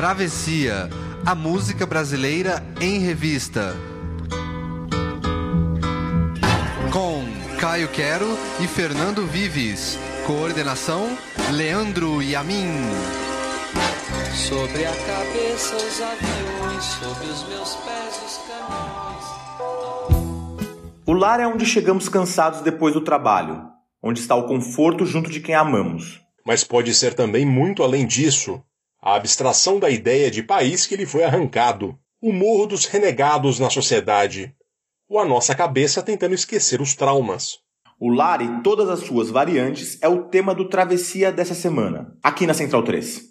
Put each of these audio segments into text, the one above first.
Travessia, a música brasileira em revista. Com Caio Quero e Fernando Vives. Coordenação: Leandro Yamin. Sobre a cabeça os aviões, sobre os meus pés os caminhões. O lar é onde chegamos cansados depois do trabalho, onde está o conforto junto de quem amamos. Mas pode ser também muito além disso a abstração da ideia de país que lhe foi arrancado, o morro dos renegados na sociedade, ou a nossa cabeça tentando esquecer os traumas. O lar e todas as suas variantes é o tema do Travessia dessa semana, aqui na Central 3.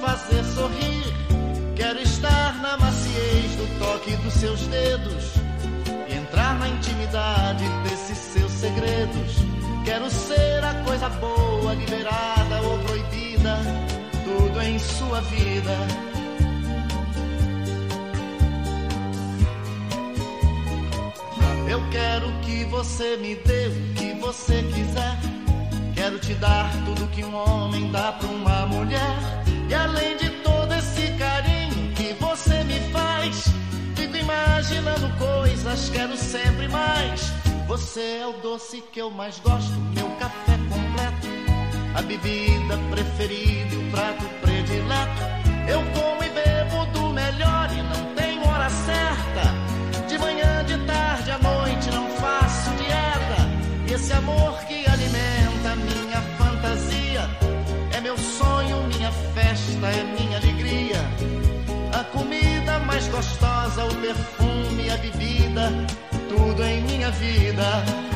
fazer sorrir. Quero estar na maciez do toque dos seus dedos e entrar na intimidade desses seus segredos. Quero ser a coisa boa, liberada ou proibida, tudo em sua vida. Eu quero que você me dê o que você quiser. Quero te dar tudo que um homem dá para uma mulher. E além de todo esse carinho que você me faz, fico imaginando coisas, quero sempre mais. Você é o doce que eu mais gosto, meu café completo, a bebida preferida, o prato gostosa, o perfume, a bebida, tudo em minha vida.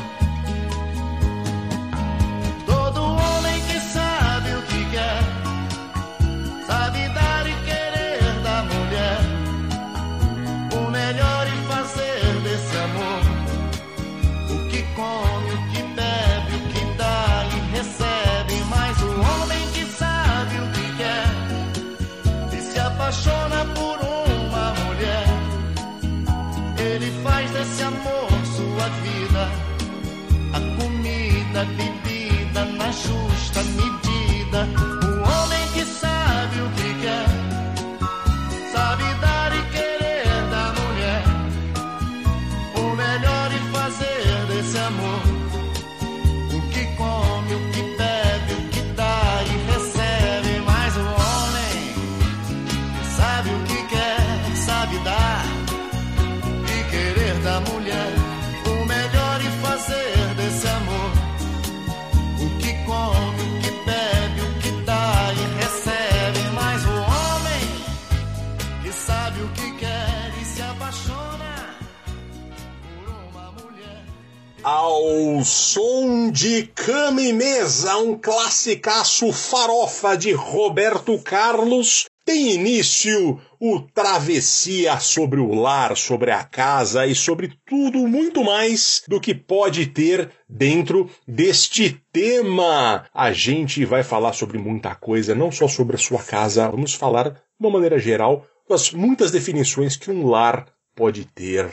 Som de cama e mesa, um classicaço farofa de Roberto Carlos, tem início o Travessia sobre o lar, sobre a casa e sobre tudo muito mais do que pode ter dentro deste tema. A gente vai falar sobre muita coisa, não só sobre a sua casa, vamos falar de uma maneira geral das muitas definições que um lar pode ter.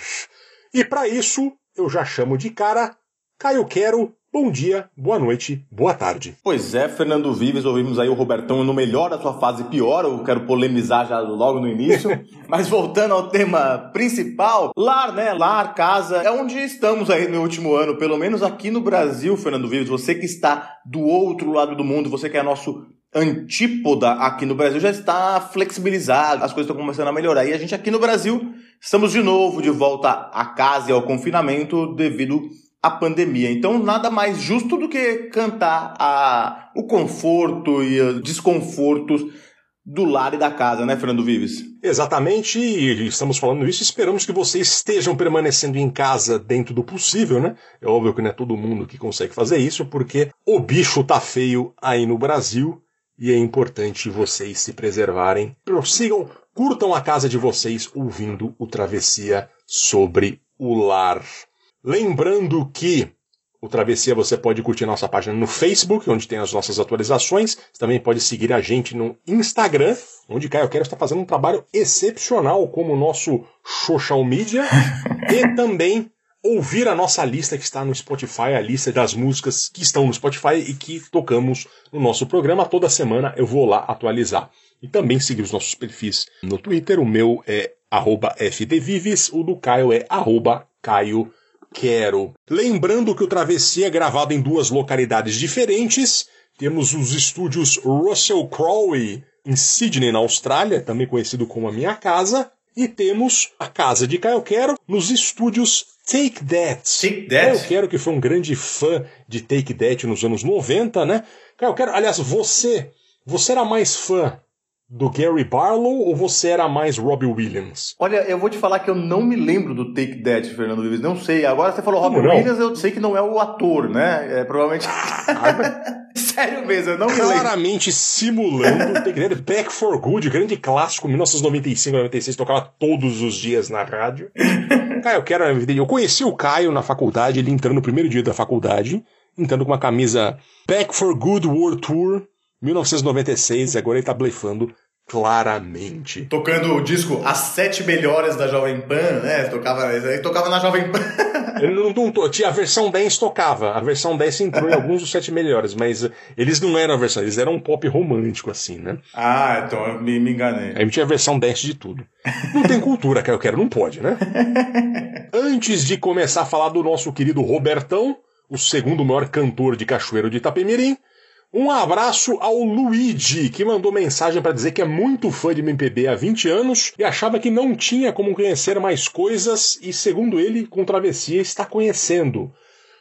E para isso, eu já chamo de cara Caio Quero. Bom dia, boa noite, boa tarde. Pois é, Fernando Vives, ouvimos aí o Robertão no melhor da sua fase pior, eu quero polemizar já logo no início. Mas voltando ao tema principal, lar, né? Lar, casa, é onde estamos aí no último ano, pelo menos aqui no Brasil, Fernando Vives, você que está do outro lado do mundo, você que é nosso antípoda aqui no Brasil já está flexibilizado, as coisas estão começando a melhorar. E a gente aqui no Brasil estamos de novo de volta à casa e ao confinamento devido à pandemia. Então, nada mais justo do que cantar a, o conforto e os desconfortos do lar e da casa, né, Fernando Vives? Exatamente, e estamos falando isso. Esperamos que vocês estejam permanecendo em casa dentro do possível, né? É óbvio que não é todo mundo que consegue fazer isso, porque o bicho tá feio aí no Brasil e é importante vocês se preservarem. Prossigam, curtam a casa de vocês ouvindo o Travessia sobre o lar. Lembrando que o Travessia você pode curtir nossa página no Facebook, onde tem as nossas atualizações. Você também pode seguir a gente no Instagram, onde Caio Quero está fazendo um trabalho excepcional como nosso social media. e também ouvir a nossa lista que está no Spotify, a lista das músicas que estão no Spotify e que tocamos no nosso programa. Toda semana eu vou lá atualizar. E também seguir os nossos perfis no Twitter. O meu é fdvives, o do Caio é Caio Quero. Lembrando que o Travessia é gravado em duas localidades diferentes. Temos os estúdios Russell Crowe em Sydney, na Austrália, também conhecido como a minha casa. E temos a casa de Caio Quero nos estúdios Take That. Take That? Caio Quero, que foi um grande fã de Take That nos anos 90, né? Caio Quero, aliás, você, você era mais fã do Gary Barlow ou você era mais Robbie Williams? Olha, eu vou te falar que eu não me lembro do Take That, Fernando Vives. Não sei. Agora você falou não? Williams, eu sei que não é o ator, né? É provavelmente. Sério mesmo, eu não me lembro. Claramente simulando Take That. Back for Good, grande clássico, 1995, 96, tocava todos os dias na rádio. Caio, eu quero. Eu conheci o Caio na faculdade, ele entrando no primeiro dia da faculdade, entrando com uma camisa Back for Good World Tour 1996, e agora ele tá blefando claramente. Tocando o disco As Sete Melhores da Jovem Pan, né? Tocava, ele tocava na Jovem Pan. Ele não, não tinha a versão 10 tocava, a versão 10 entrou em alguns dos sete melhores, mas eles não eram a versão, eles eram um pop romântico assim, né? Ah, então eu me, me enganei. Aí tinha a versão 10 de tudo. Não tem cultura, que eu quero, não pode, né? Antes de começar a falar do nosso querido Robertão, o segundo maior cantor de Cachoeiro de Itapemirim, um abraço ao Luigi, que mandou mensagem para dizer que é muito fã de MPB há 20 anos e achava que não tinha como conhecer mais coisas e, segundo ele, com Travessia está conhecendo.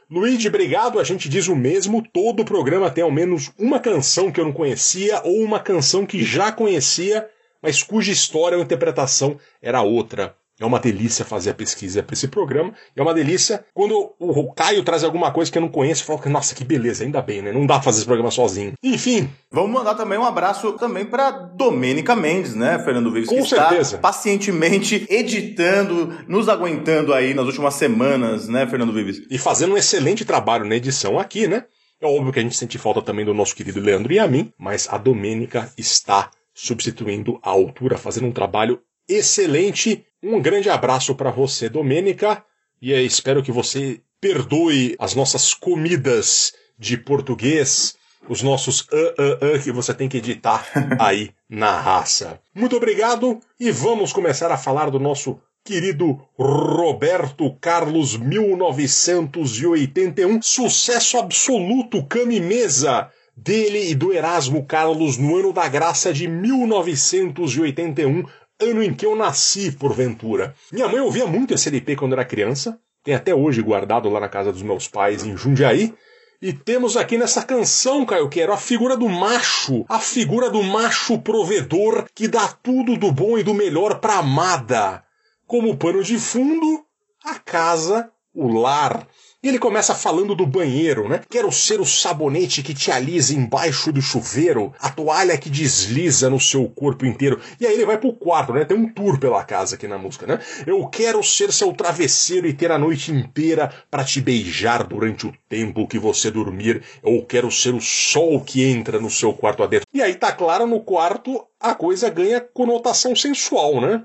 Luigi, obrigado. A gente diz o mesmo. Todo o programa tem ao menos uma canção que eu não conhecia ou uma canção que já conhecia, mas cuja história ou interpretação era outra. É uma delícia fazer a pesquisa para esse programa. É uma delícia quando o Caio traz alguma coisa que eu não conheço e falo que, nossa, que beleza, ainda bem, né? Não dá pra fazer esse programa sozinho. Enfim, Vamos mandar também um abraço também para Domênica Mendes, né, Fernando Vives? Com que certeza. está pacientemente editando, nos aguentando aí nas últimas semanas, né, Fernando Vives? e fazendo um excelente trabalho na edição aqui, né? É óbvio que a gente sente falta também do nosso querido Leandro e a mim, mas a Domênica está substituindo a altura, fazendo um trabalho excelente. Um grande abraço para você, Domênica, e eu espero que você perdoe as nossas comidas de português, os nossos ah, ah, ah que você tem que editar aí na raça. Muito obrigado e vamos começar a falar do nosso querido Roberto Carlos 1981, sucesso absoluto Cami Mesa dele e do Erasmo Carlos no ano da graça de 1981, ano em que eu nasci, porventura. Minha mãe ouvia muito esse LP quando era criança, tem até hoje guardado lá na casa dos meus pais em Jundiaí. E temos aqui nessa canção, Caio Quero, a figura do macho, a figura do macho provedor que dá tudo do bom e do melhor pra amada. Como pano de fundo, a casa, o lar. E ele começa falando do banheiro, né? Quero ser o sabonete que te alisa embaixo do chuveiro, a toalha que desliza no seu corpo inteiro. E aí ele vai pro quarto, né? Tem um tour pela casa aqui na música, né? Eu quero ser seu travesseiro e ter a noite inteira para te beijar durante o tempo que você dormir. Eu quero ser o sol que entra no seu quarto adentro. E aí tá claro, no quarto a coisa ganha conotação sensual, né?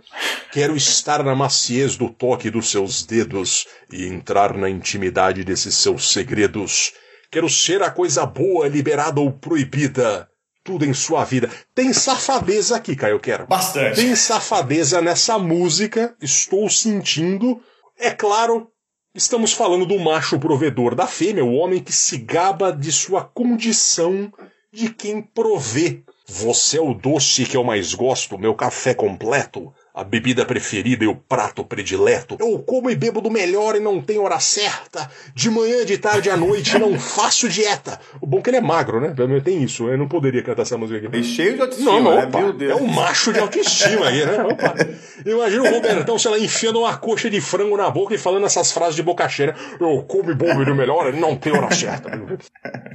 Quero estar na maciez do toque dos seus dedos e entrar na intimidade desses seus segredos. Quero ser a coisa boa, liberada ou proibida. Tudo em sua vida. Tem safadeza aqui, Caio, quero. Bastante. Tem safadeza nessa música, estou sentindo. É claro, estamos falando do macho provedor da fêmea, o homem que se gaba de sua condição de quem provê. Você é o doce que eu mais gosto, meu café completo, a bebida preferida e o prato predileto. Eu como e bebo do melhor e não tenho hora certa. De manhã, de tarde, à noite, não faço dieta. O bom é que ele é magro, né? Pelo menos tem isso. Eu não poderia cantar essa música aqui. E cheio de autoestima, Não, não, né? opa, Meu Deus. é um macho de autoestima aí, né? Opa. Imagina o Robertão, sei lá, enfiando uma coxa de frango na boca e falando essas frases de boca cheia. Eu como e bebo do melhor e não tenho hora certa.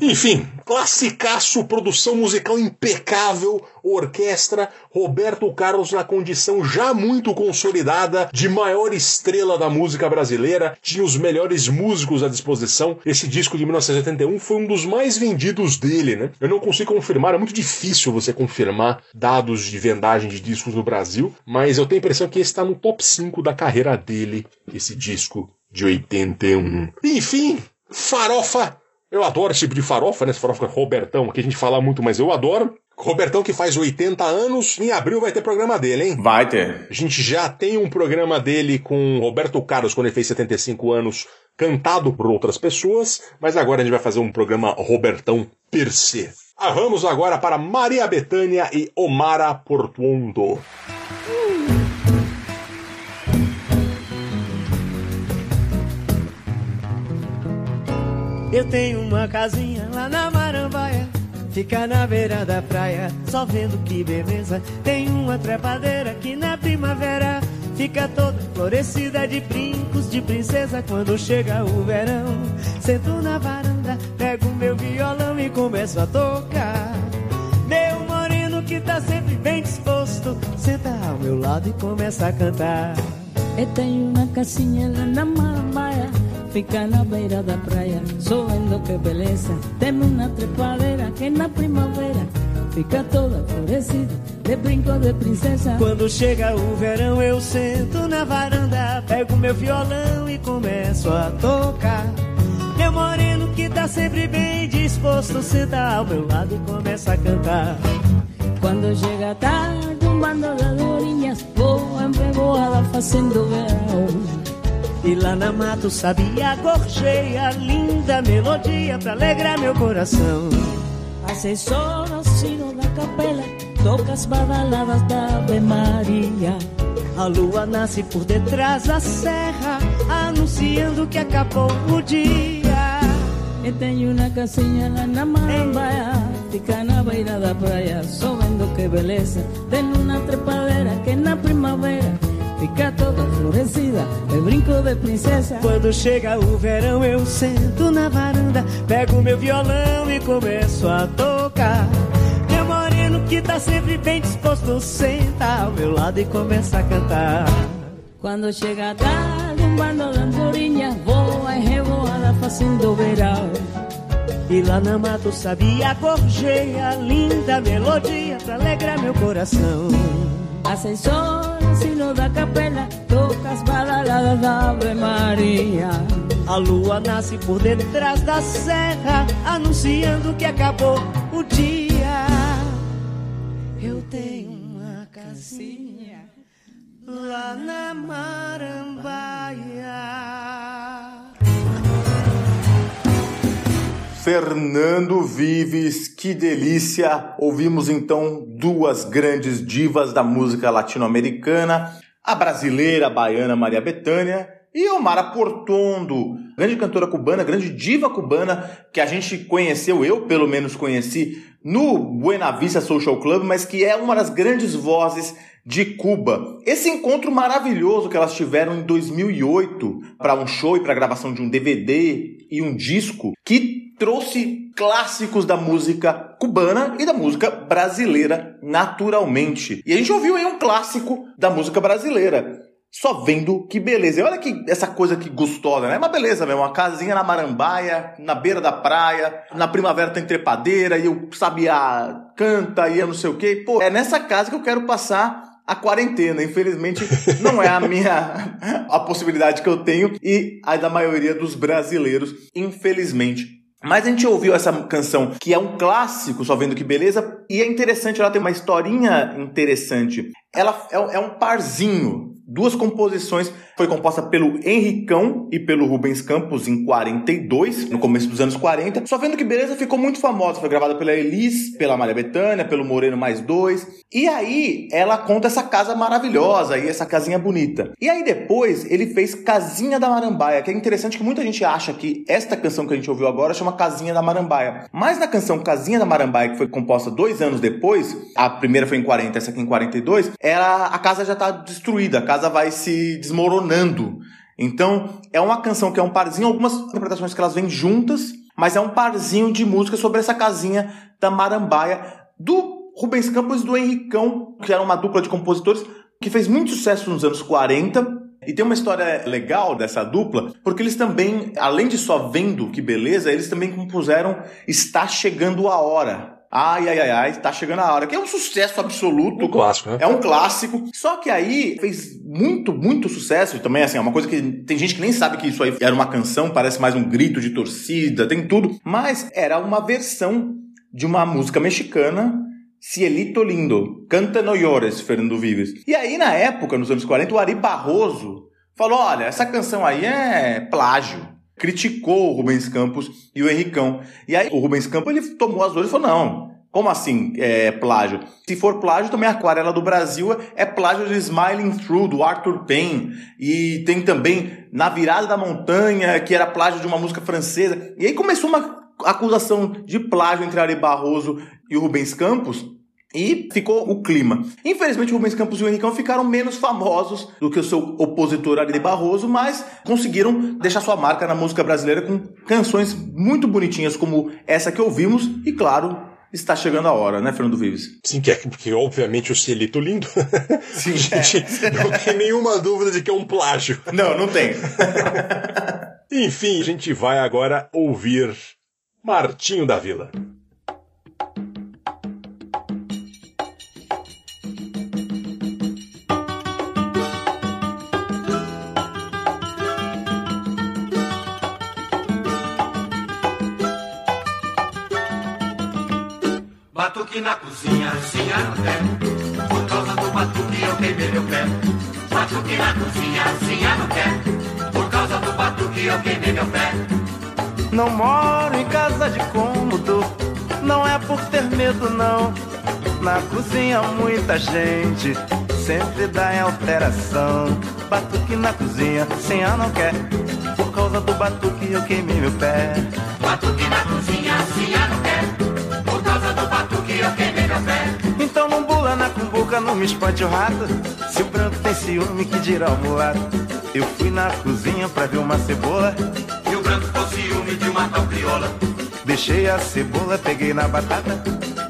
Enfim, classicaço, produção musical impecável, orquestra, Roberto Carlos na condição já muito consolidada de maior estrela da música brasileira, tinha os melhores músicos à disposição. Esse disco de 1981 foi um dos mais vendidos dele, né? Eu não consigo confirmar, é muito difícil você confirmar dados de vendagem de discos no Brasil, mas eu tenho a impressão que esse está no top 5 da carreira dele, esse disco de 81. Enfim, farofa eu adoro esse tipo de farofa, né? Essa farofa Robertão, que a gente fala muito, mas eu adoro. Robertão que faz 80 anos, em abril vai ter programa dele, hein? Vai ter. A gente já tem um programa dele com Roberto Carlos, quando ele fez 75 anos, cantado por outras pessoas, mas agora a gente vai fazer um programa Robertão per se. Ah, vamos agora para Maria Bethânia e Omara Portuondo. Eu tenho uma casinha lá na Marambaia, fica na beira da praia, só vendo que beleza. Tem uma trepadeira que na primavera fica toda florescida de brincos de princesa. Quando chega o verão, sento na varanda, pego meu violão e começo a tocar. Meu moreno que tá sempre bem disposto, senta ao meu lado e começa a cantar. Eu tenho uma casinha lá na Marambaia, fica na beira da praia, só vendo que beleza. Tem uma trepadeira que na primavera fica toda florescida, de brinco de princesa. Quando chega o verão, eu sento na varanda, pego meu violão e começo a tocar. Meu moreno que tá sempre bem disposto, senta ao meu lado e começa a cantar. Quando chega tarde, um bando de andorinhas voam revoada fazendo verão. E lá na mato sabia gorjeia, linda melodia pra alegrar meu coração. Às seis horas, sino da capela, toca as badaladas da Ave Maria. A lua nasce por detrás da serra, anunciando que acabou o dia. Eu tenho uma casinha lá na Marambaia, fica na beira da praia, só vendo que beleza. Tem uma trepadeira que na primavera fica toda florescida, de brinco de princesa. Quando chega o verão, eu sento na varanda, pego meu violão e começo a tocar. Meu moreno que tá sempre bem disposto, senta ao meu lado e começa a cantar. Quando chega tarde, um bando de andorinhas voa e revoada fazendo verão. E lá na mato sabia gorjeia, linda melodia pra alegrar meu coração. Às sino da capela, toca as badaladas da Ave Maria. A lua nasce por detrás da serra, anunciando que acabou o dia. Eu tenho uma casinha lá na Marambaia. Fernando Vives, que delícia! Ouvimos então duas grandes divas da música latino-americana, a brasileira a baiana Maria Bethânia e Omara Portondo, grande cantora cubana, grande diva cubana que a gente conheceu, eu pelo menos conheci no Buena Vista Social Club, mas que é uma das grandes vozes de Cuba. Esse encontro maravilhoso que elas tiveram em 2008 para um show e para gravação de um DVD e um disco que trouxe clássicos da música cubana e da música brasileira naturalmente. E a gente ouviu aí um clássico da música brasileira. Só vendo que beleza. E olha que essa coisa que gostosa, né? Uma beleza mesmo. Uma casinha na Marambaia, na beira da praia. Na primavera tem trepadeira e o sabiá canta e eu não sei o quê. Pô, é nessa casa que eu quero passar a quarentena. Infelizmente, não é a minha a possibilidade que eu tenho e a da maioria dos brasileiros, infelizmente. Mas a gente ouviu essa canção, que é um clássico, só vendo que beleza, e é interessante, ela tem uma historinha interessante. Ela é é um parzinho, duas composições Foi composta pelo Henricão e pelo Rubens Campos em 42, no começo dos anos 40. Só vendo que beleza ficou muito famosa. Foi gravada pela Elis, pela Maria Bethânia, pelo Moreno mais dois. E aí ela conta essa casa maravilhosa e essa casinha bonita. E aí depois ele fez Casinha da Marambaia, que é interessante que muita gente acha que esta canção que a gente ouviu agora chama Casinha da Marambaia. Mas na canção Casinha da Marambaia, que foi composta dois anos depois, a primeira foi em 40, essa aqui em 42, ela, a casa já está destruída, a casa vai se desmoronando. Então, é uma canção que é um parzinho, algumas interpretações que elas vêm juntas, mas é um parzinho de música sobre essa casinha da Marambaia, do Rubens Campos e do Henricão, que era uma dupla de compositores que fez muito sucesso nos anos 40. E tem uma história legal dessa dupla, porque eles também, além de só vendo que beleza, eles também compuseram Está Chegando a Hora, Ai, ai, ai, ai, tá chegando a hora. Que é um sucesso absoluto. Um clássico, né? É um clássico. Só que aí fez muito, muito sucesso. Também, assim, é uma coisa que tem gente que nem sabe que isso aí era uma canção, parece mais um grito de torcida, tem tudo. Mas era uma versão de uma música mexicana Cielito Lindo, Canta No Llores, Fernando Vives. E aí, na época, nos anos 40, o Ari Barroso falou: olha, essa canção aí é plágio criticou o Rubens Campos e o Henricão. E aí o Rubens Campos ele tomou as dores e falou: não, como assim é plágio? Se for plágio, também a Aquarela do Brasil é plágio de Smiling Through, do Arthur Payne. E tem também Na Virada da Montanha, que era plágio de uma música francesa. E aí começou uma acusação de plágio entre Ari Barroso e o Rubens Campos. E ficou o clima. Infelizmente, o Rubens Campos e o Henricão ficaram menos famosos do que o seu opositor Ari Barroso, mas conseguiram deixar sua marca na música brasileira com canções muito bonitinhas, como essa que ouvimos, e claro, está chegando a hora, né, Fernando Vives? Sim, que é porque obviamente o Cielito lindo. Sim, gente não tem nenhuma dúvida de que é um plágio. Não, não tem. Enfim, a gente vai agora ouvir Martinho da Vila. Batuque na cozinha, cozinha no pé. Por causa do batuque eu queimei meu pé. Batuque na cozinha, cozinha no pé. Por causa do batuque eu queimei meu pé. Não moro em casa de cômodo, não é por ter medo não. Na cozinha muita gente, sempre dá em alteração. Batuque na cozinha, senha não quer. Por causa do batuque eu queimei meu pé. Batuque na cozinha, cozinha no pé. Não bula na cumbuca, não me espante o rato. Se o branco tem ciúme, que dirá o mulato. Eu fui na cozinha pra ver uma cebola. E o branco com ciúme de uma tal crioula. Deixei a cebola, peguei na batata.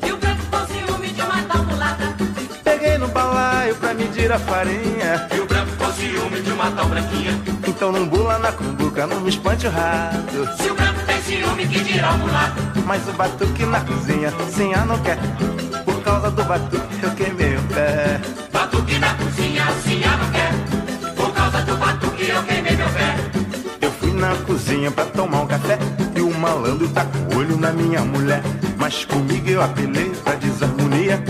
E o branco com ciúme de uma tal mulata. Peguei no balaio pra medir a farinha. E o branco com ciúme de uma tal branquinha. Então não bula na cumbuca, não me espante o rato. Se o branco tem ciúme, que dirá o mulato. Mas o batuque na cozinha, sem a não quer. Por causa do batuque eu queimei o pé. Batuque na cozinha, assim não quer. Por causa do batuque eu queimei meu pé. Eu fui na cozinha pra tomar um café e o malandro tá com o olho na minha mulher. Mas comigo eu apelei pra desarmonia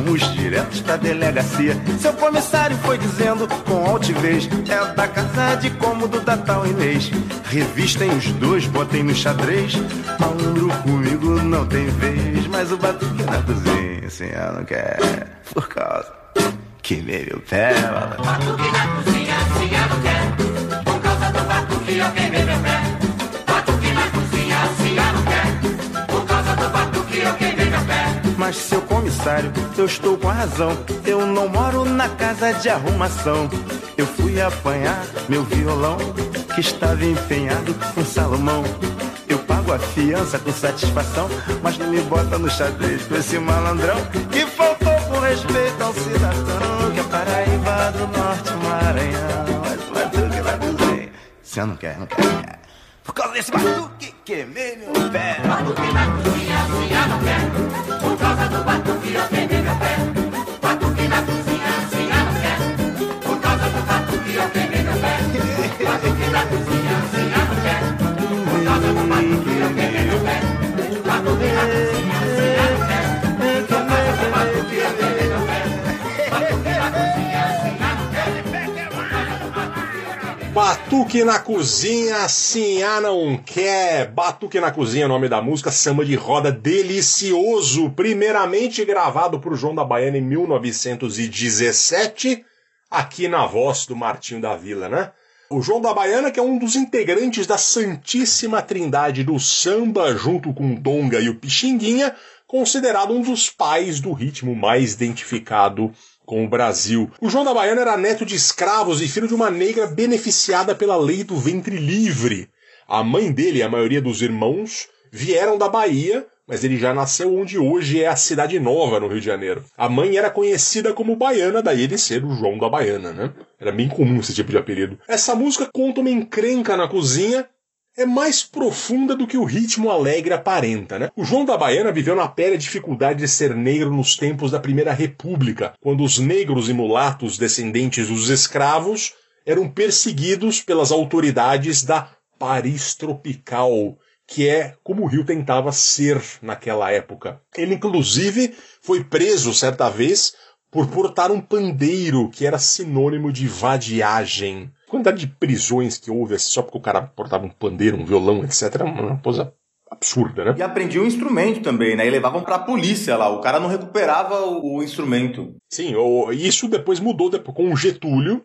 fomos diretos pra delegacia. Seu comissário foi dizendo com altivez: É da casa de cômodo da tal Inês. Revistem os dois, botem no xadrez. Malandro comigo não tem vez, mas o batuque na cozinha, assim eu não quer. Por causa queimei meu pé. Batuque na cozinha, assim eu não quer. Por causa do batuque eu queimei meu pé. Mas seu comissário, eu estou com a razão. Eu não moro na casa de arrumação. Eu fui apanhar meu violão, que estava empenhado com Salomão. Eu pago a fiança com satisfação, mas não me bota no xadrez com esse malandrão que faltou com respeito ao cidadão que é Paraíba do Norte, Maranhão. Mas batuque na cozinha, se eu não quer, não quer. Por causa desse batuque, queimei meu pé. Batuque cozinha, assim eu não quer. Causa do batuque eu queimei meu pé. Batuque na cozinha, sim, ah não quer. Batuque na cozinha, nome da música, samba de roda delicioso. Primeiramente gravado por João da Baiana em 1917, aqui na voz do Martinho da Vila, né? O João da Baiana, que é um dos integrantes da Santíssima Trindade do samba, junto com o Donga e o Pixinguinha, considerado um dos pais do ritmo mais identificado com o Brasil. O João da Baiana era neto de escravos e filho de uma negra beneficiada pela lei do ventre livre. A mãe dele e a maioria dos irmãos vieram da Bahia, mas ele já nasceu onde hoje é a Cidade Nova, no Rio de Janeiro. A mãe era conhecida como Baiana, daí ele ser o João da Baiana, né? Era bem comum esse tipo de apelido. Essa música conta uma encrenca na cozinha é mais profunda do que o ritmo alegre aparenta, né? O João da Baiana viveu na pele a dificuldade de ser negro nos tempos da Primeira República, quando os negros e mulatos descendentes dos escravos eram perseguidos pelas autoridades da Paris Tropical, que é como o Rio tentava ser naquela época. Ele, inclusive, foi preso certa vez por portar um pandeiro, que era sinônimo de vadiagem quantidade de prisões que houve assim, só porque o cara portava um pandeiro, um violão, etc., é uma coisa absurda, né? E aprendia o instrumento também, né? E levavam pra polícia lá. O cara não recuperava o, o instrumento. Sim, o, isso depois mudou depois, com o Getúlio.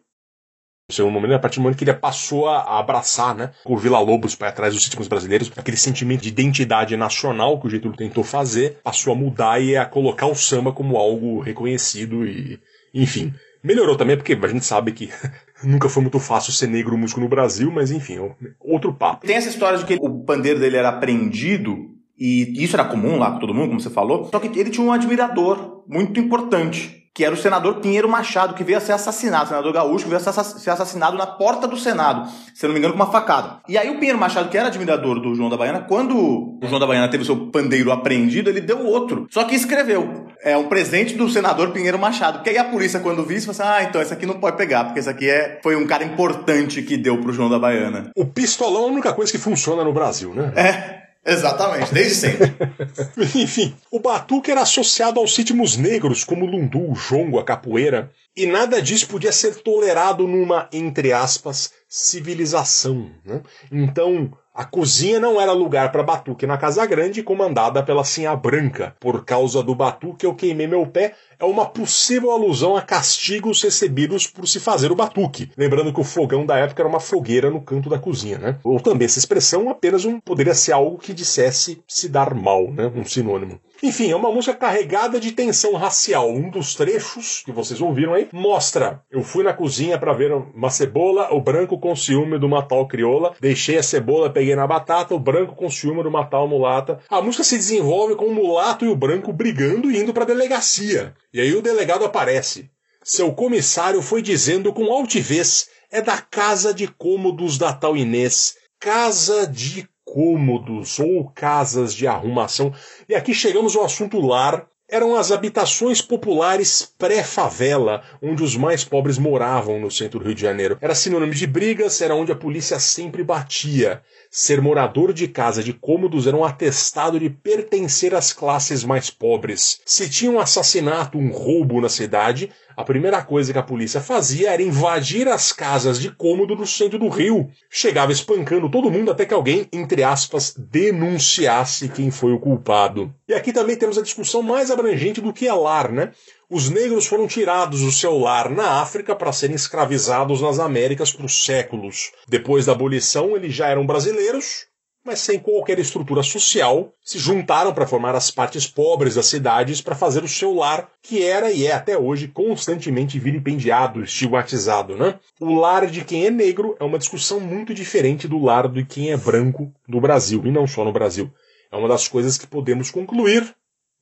Seu nome, a partir do momento que ele passou a abraçar, né, o Vila Lobos para trás dos ritmos brasileiros, aquele sentimento de identidade nacional que o Getúlio tentou fazer, passou a mudar e a colocar o samba como algo reconhecido e, enfim, melhorou também porque a gente sabe que Nunca foi muito fácil ser negro músico no Brasil, mas enfim, é outro papo. Tem essa história de que o pandeiro dele era apreendido, e isso era comum lá com todo mundo, como você falou, só que ele tinha um admirador muito importante, que era o senador Pinheiro Machado, que veio a ser assassinado, o senador gaúcho que veio a ser assassinado na porta do Senado, se não me engano, com uma facada. E aí o Pinheiro Machado, que era admirador do João da Baiana, quando o João da Baiana teve o seu pandeiro apreendido, ele deu outro. Só que escreveu, é um presente do senador Pinheiro Machado. Porque aí a polícia, quando viu isso, falou assim, ah, então esse aqui não pode pegar, porque esse aqui é, foi um cara importante que deu pro João da Baiana. O pistolão é a única coisa que funciona no Brasil, né? É. Exatamente, desde sempre. Enfim, o batuque era associado aos ritmos negros, como o lundu, o jongo, a capoeira, e nada disso podia ser tolerado numa, entre aspas, civilização. Né? Então, a cozinha não era lugar para batuque na Casa Grande, comandada pela Sinha Branca. Por causa do batuque, eu queimei meu pé. É uma possível alusão a castigos recebidos por se fazer o batuque. Lembrando que o fogão da época era uma fogueira no canto da cozinha, né? Ou também essa expressão apenas um, poderia ser algo que dissesse se dar mal, né? Um sinônimo. Enfim, é uma música carregada de tensão racial. Um dos trechos que vocês ouviram aí mostra: eu fui na cozinha para ver uma cebola, o branco com ciúme de uma tal crioula, deixei a cebola, peguei na batata, o branco com ciúme de uma tal mulata. A música se desenvolve com o mulato e o branco brigando e indo para delegacia. E aí o delegado aparece. Seu comissário foi dizendo com altivez: é da casa de cômodos da tal Inês. Casa de cômodos ou casas de arrumação. E aqui chegamos ao assunto lar. Eram as habitações populares pré-favela, onde os mais pobres moravam no centro do Rio de Janeiro. Era sinônimo de brigas, era onde a polícia sempre batia. Ser morador de casa de cômodos era um atestado de pertencer às classes mais pobres. Se tinha um assassinato, um roubo na cidade, a primeira coisa que a polícia fazia era invadir as casas de cômodo no centro do Rio. Chegava espancando todo mundo até que alguém, entre aspas, denunciasse quem foi o culpado. E aqui também temos a discussão mais abrangente do que é lar, né? Os negros foram tirados do seu lar na África para serem escravizados nas Américas por séculos. Depois da abolição, eles já eram brasileiros, mas sem qualquer estrutura social, se juntaram para formar as partes pobres das cidades para fazer o seu lar, que era e é até hoje constantemente vilipendiado, estigmatizado, né? O lar de quem é negro é uma discussão muito diferente do lar de quem é branco no Brasil, e não só no Brasil. É uma das coisas que podemos concluir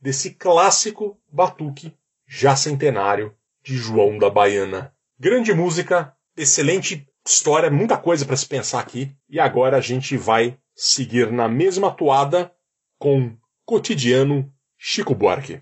desse clássico batuque já centenário de João da Baiana. Grande música, excelente história, muita coisa para se pensar aqui. E agora a gente vai seguir na mesma toada com Cotidiano Chico Buarque.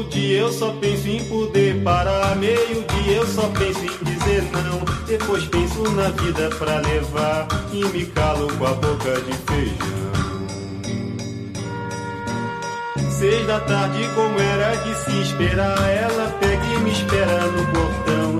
dia eu só penso em poder parar. Meio dia eu só penso em dizer não. Depois penso na vida pra levar. E me calo com a boca de feijão. Seis da tarde, como era de se esperar, ela pega e me espera no portão.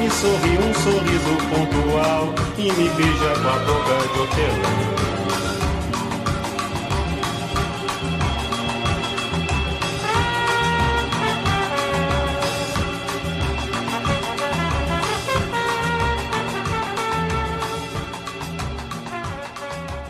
Me sorri um sorriso pontual e me beija com a boca de hortelã.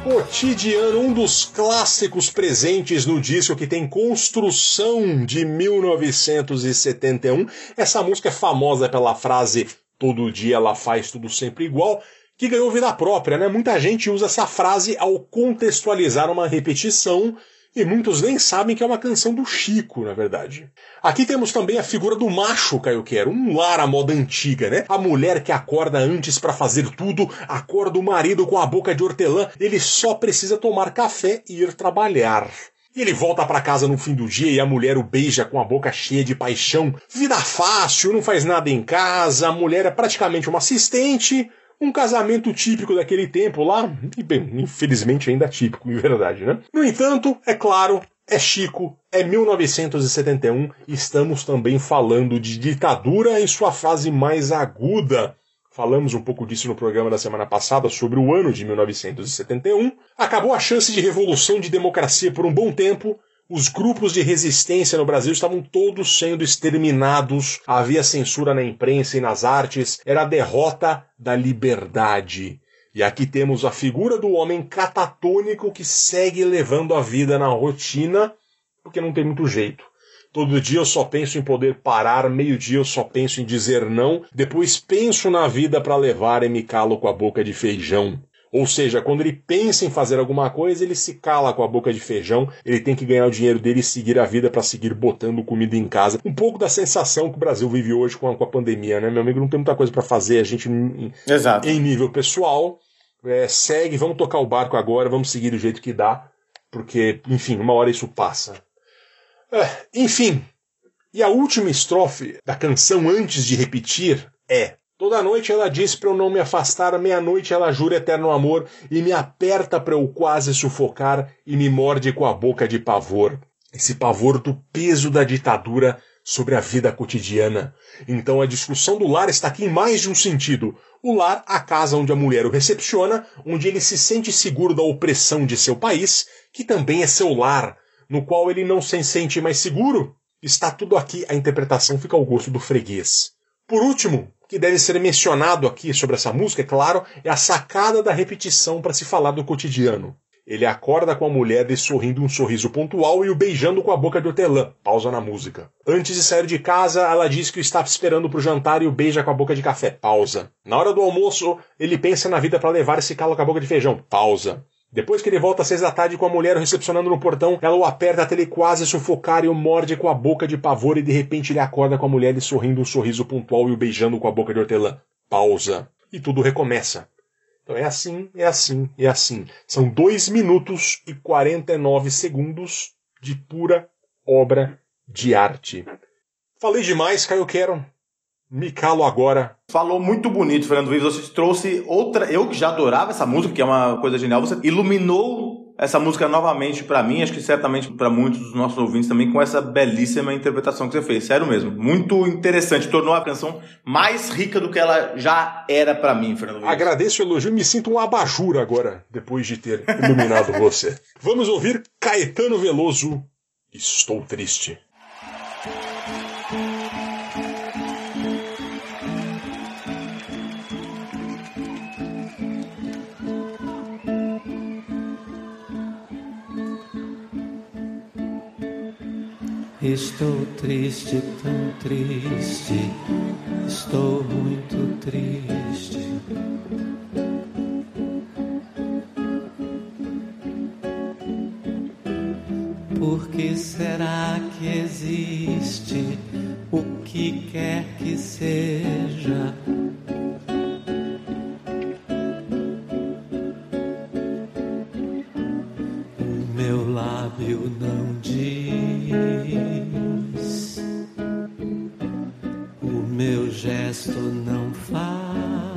Cotidiano, um dos clássicos presentes no disco que tem construção de 1971. Essa música é famosa pela frase Todo dia ela faz tudo sempre igual, que ganhou vida própria, né? Muita gente usa essa frase ao contextualizar uma repetição e muitos nem sabem que é uma canção do Chico, na verdade. Aqui temos também a figura do macho, Caio Quero, um lar à moda antiga, né? A mulher que acorda antes para fazer tudo, acorda o marido com a boca de hortelã, ele só precisa tomar café e ir trabalhar. E ele volta para casa no fim do dia e a mulher o beija com a boca cheia de paixão. Vida fácil, não faz nada em casa, a mulher é praticamente uma assistente, um casamento típico daquele tempo lá, e bem, infelizmente ainda típico, em verdade, né? No entanto, é claro, é Chico, é 1971, estamos também falando de ditadura em sua fase mais aguda. Falamos um pouco disso no programa da semana passada sobre o ano de 1971. Acabou a chance de revolução de democracia por um bom tempo. Os grupos de resistência no Brasil estavam todos sendo exterminados. Havia censura na imprensa e nas artes. Era a derrota da liberdade. E aqui temos a figura do homem catatônico que segue levando a vida na rotina, porque não tem muito jeito. Todo dia eu só penso em poder parar, meio-dia eu só penso em dizer não, depois penso na vida para levar e me calo com a boca de feijão. Ou seja, quando ele pensa em fazer alguma coisa, ele se cala com a boca de feijão, ele tem que ganhar o dinheiro dele e seguir a vida para seguir botando comida em casa. Um pouco da sensação que o Brasil vive hoje com a, com a pandemia, né? Meu amigo, não tem muita coisa para fazer, a gente, em, Exato. em nível pessoal, é, segue, vamos tocar o barco agora, vamos seguir do jeito que dá, porque, enfim, uma hora isso passa. É, enfim, e a última estrofe da canção antes de repetir é: Toda noite ela diz para eu não me afastar, meia-noite ela jura eterno amor e me aperta para eu quase sufocar e me morde com a boca de pavor. Esse pavor do peso da ditadura sobre a vida cotidiana. Então a discussão do lar está aqui em mais de um sentido. O lar, a casa onde a mulher o recepciona, onde ele se sente seguro da opressão de seu país, que também é seu lar, no qual ele não se sente mais seguro. Está tudo aqui, a interpretação fica ao gosto do freguês. Por último, que deve ser mencionado aqui sobre essa música, é claro, é a sacada da repetição para se falar do cotidiano. Ele acorda com a mulher lhe sorrindo um sorriso pontual e o beijando com a boca de hortelã. Pausa na música. Antes de sair de casa, ela diz que está esperando pro jantar e o beija com a boca de café. Pausa. Na hora do almoço, ele pensa na vida para levar esse calo com a boca de feijão. Pausa. Depois que ele volta às seis da tarde com a mulher o recepcionando no portão, ela o aperta até ele quase sufocar e o morde com a boca de pavor e de repente ele acorda com a mulher lhe sorrindo um sorriso pontual e o beijando com a boca de hortelã. Pausa. E tudo recomeça. Então é assim, é assim, é assim. São 2 minutos e 49 segundos de pura obra de arte. Falei demais, Caio Quero. Me calo agora. Falou muito bonito, Fernando Vives. Você trouxe outra. Eu que já adorava essa música, que é uma coisa genial. Você iluminou essa música novamente para mim, acho que certamente para muitos dos nossos ouvintes também, com essa belíssima interpretação que você fez. Sério mesmo. Muito interessante. Tornou a canção mais rica do que ela já era para mim, Fernando Vives. Agradeço o elogio e me sinto um abajur agora, depois de ter iluminado você. Vamos ouvir Caetano Veloso. Estou triste. Estou triste, tão triste, estou muito triste. Por que será que existe o que quer que seja? Meu gesto não faz.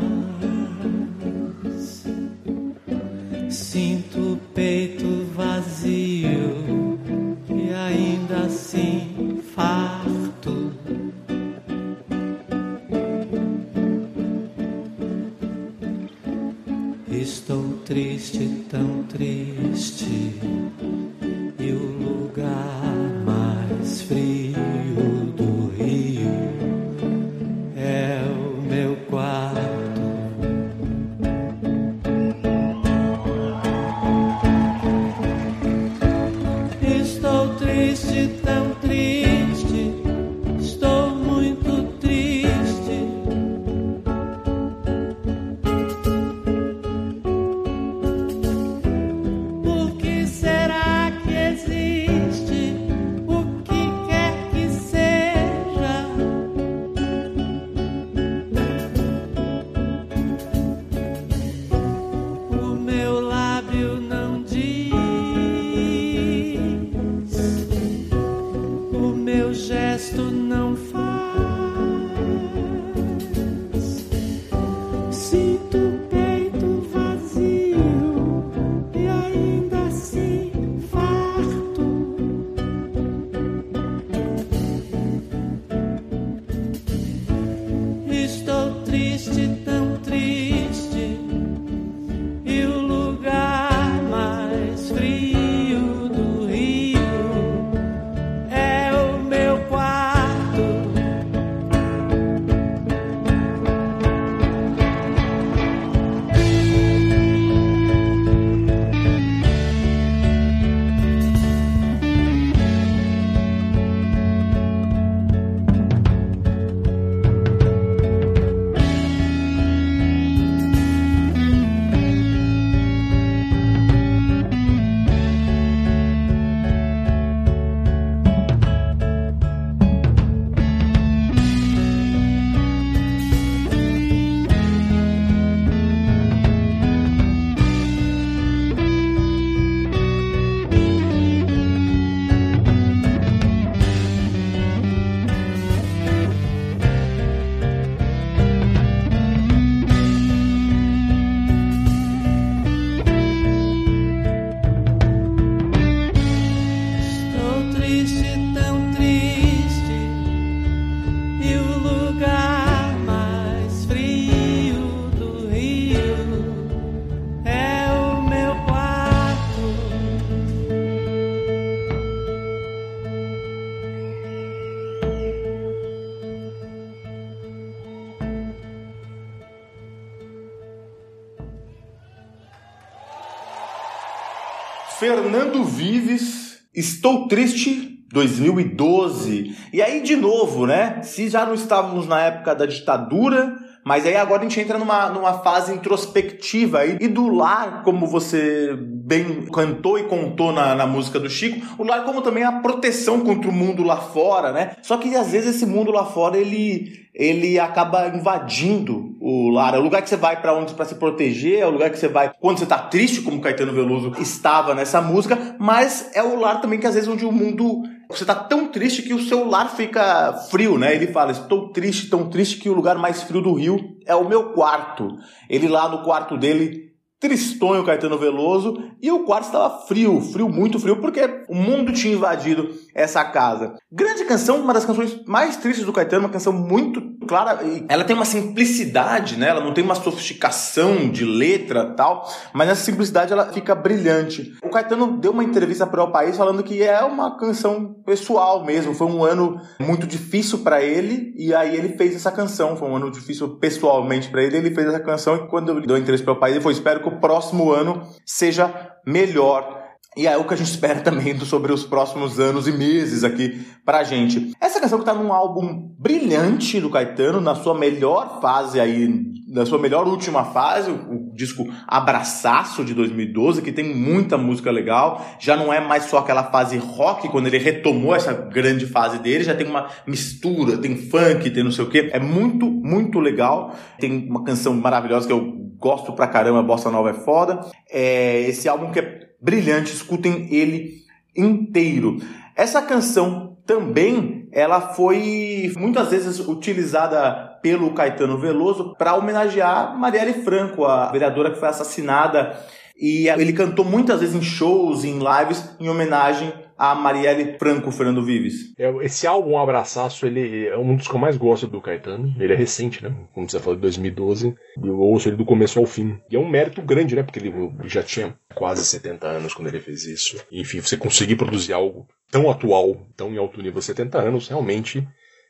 Fernando Vives, Estou Triste 2012. E aí, de novo, né? Se já não estávamos na época da ditadura, mas aí agora a gente entra numa, numa fase introspectiva aí. E do lar, como você bem cantou e contou na, na música do Chico, o lar como também a proteção contra o mundo lá fora, né? Só que às vezes esse mundo lá fora, ele, ele acaba invadindo o lar. É o lugar que você vai para onde para se proteger, é o lugar que você vai quando você tá triste, como Caetano Veloso estava nessa música, mas é o lar também que às vezes onde o mundo você tá tão triste que o seu lar fica frio, né? Ele fala: "Estou triste, tão triste que o lugar mais frio do Rio é o meu quarto". Ele lá no quarto dele Tristonho Caetano Veloso e o quarto estava frio, frio, muito frio, porque o mundo tinha invadido essa casa. Grande canção, uma das canções mais tristes do Caetano, uma canção muito clara. Ela tem uma simplicidade, né? Ela não tem uma sofisticação de letra tal, mas nessa simplicidade ela fica brilhante. O Caetano deu uma entrevista para o país falando que é uma canção pessoal mesmo. Foi um ano muito difícil para ele e aí ele fez essa canção. Foi um ano difícil pessoalmente para ele. Ele fez essa canção e quando deu entrevista para o país, ele falou: Espero que o próximo ano seja melhor. E é o que a gente espera também sobre os próximos anos e meses aqui pra gente. Essa canção que tá num álbum brilhante do Caetano, na sua melhor fase aí, na sua melhor última fase, o, disco Abraçaço de 2012, que tem muita música legal. Já não é mais só aquela fase rock, quando ele retomou essa grande fase dele, já tem uma mistura, tem funk, tem não sei o que. É muito, muito legal. Tem uma canção maravilhosa que eu gosto pra caramba, Bossa Nova é foda. É esse álbum que é brilhante, escutem ele inteiro. Essa canção também, ela foi muitas vezes utilizada pelo Caetano Veloso para homenagear Marielle Franco, a vereadora que foi assassinada. E ele cantou muitas vezes em shows, em lives, em homenagem a Marielle Franco, Fernando Vives. É, Esse álbum Abraçaço, ele é um dos que eu mais gosto do Caetano. Ele é recente, né? Como você falou, de 2012. E eu ouço ele do começo ao fim. E é um mérito grande, né? Porque ele já tinha quase 70 anos quando ele fez isso. Enfim, você conseguir produzir algo tão atual, tão em alto nível, 70 anos, realmente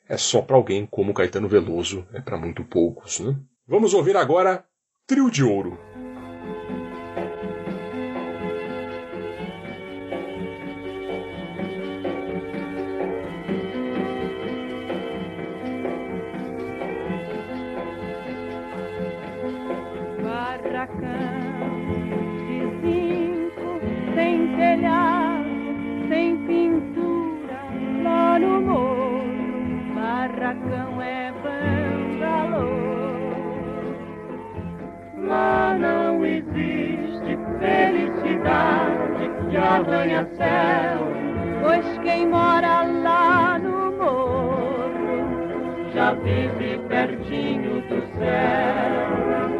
é só pra alguém como Caetano Veloso. É pra muito poucos, né? Vamos ouvir agora Trio de Ouro. Barracão é bangalô. Lá não existe felicidade que arranha céu, pois quem mora lá no morro já vive pertinho do céu.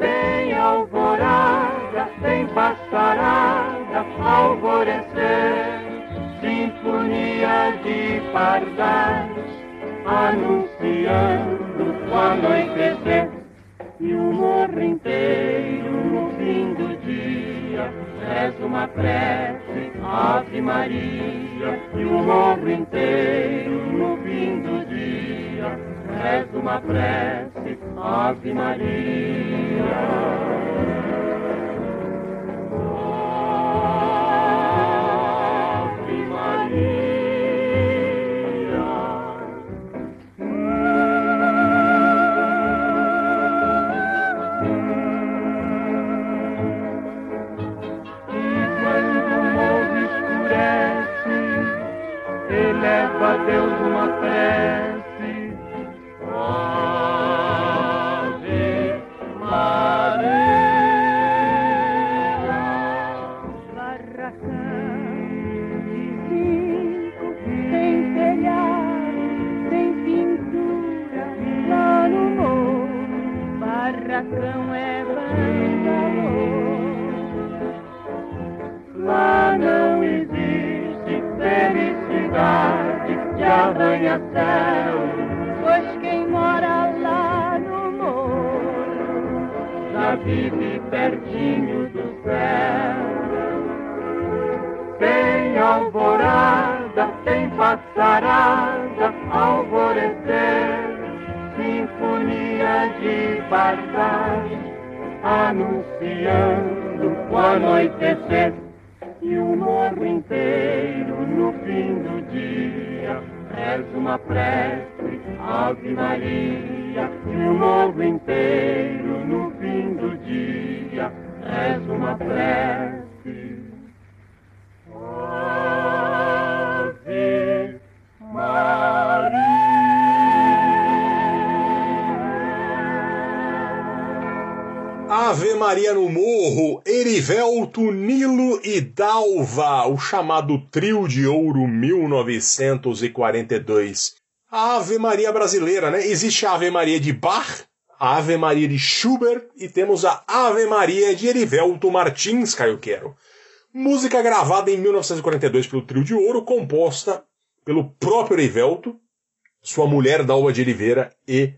Tem alvorada, tem passarada, alvorecer, sinfonia de pardais, anunciando o anoitecer. E o morro inteiro no fim do dia reza uma prece, Ave Maria. E o morro inteiro no fim do dia reza uma prece, Ave Maria. Chamado Trio de Ouro 1942. A Ave Maria brasileira, né? Existe a Ave Maria de Bach, a Ave Maria de Schubert e temos a Ave Maria de Erivelto Martins, Caio Quero. Música gravada em 1942 pelo Trio de Ouro, composta pelo próprio Erivelto, sua mulher Dalva de Oliveira e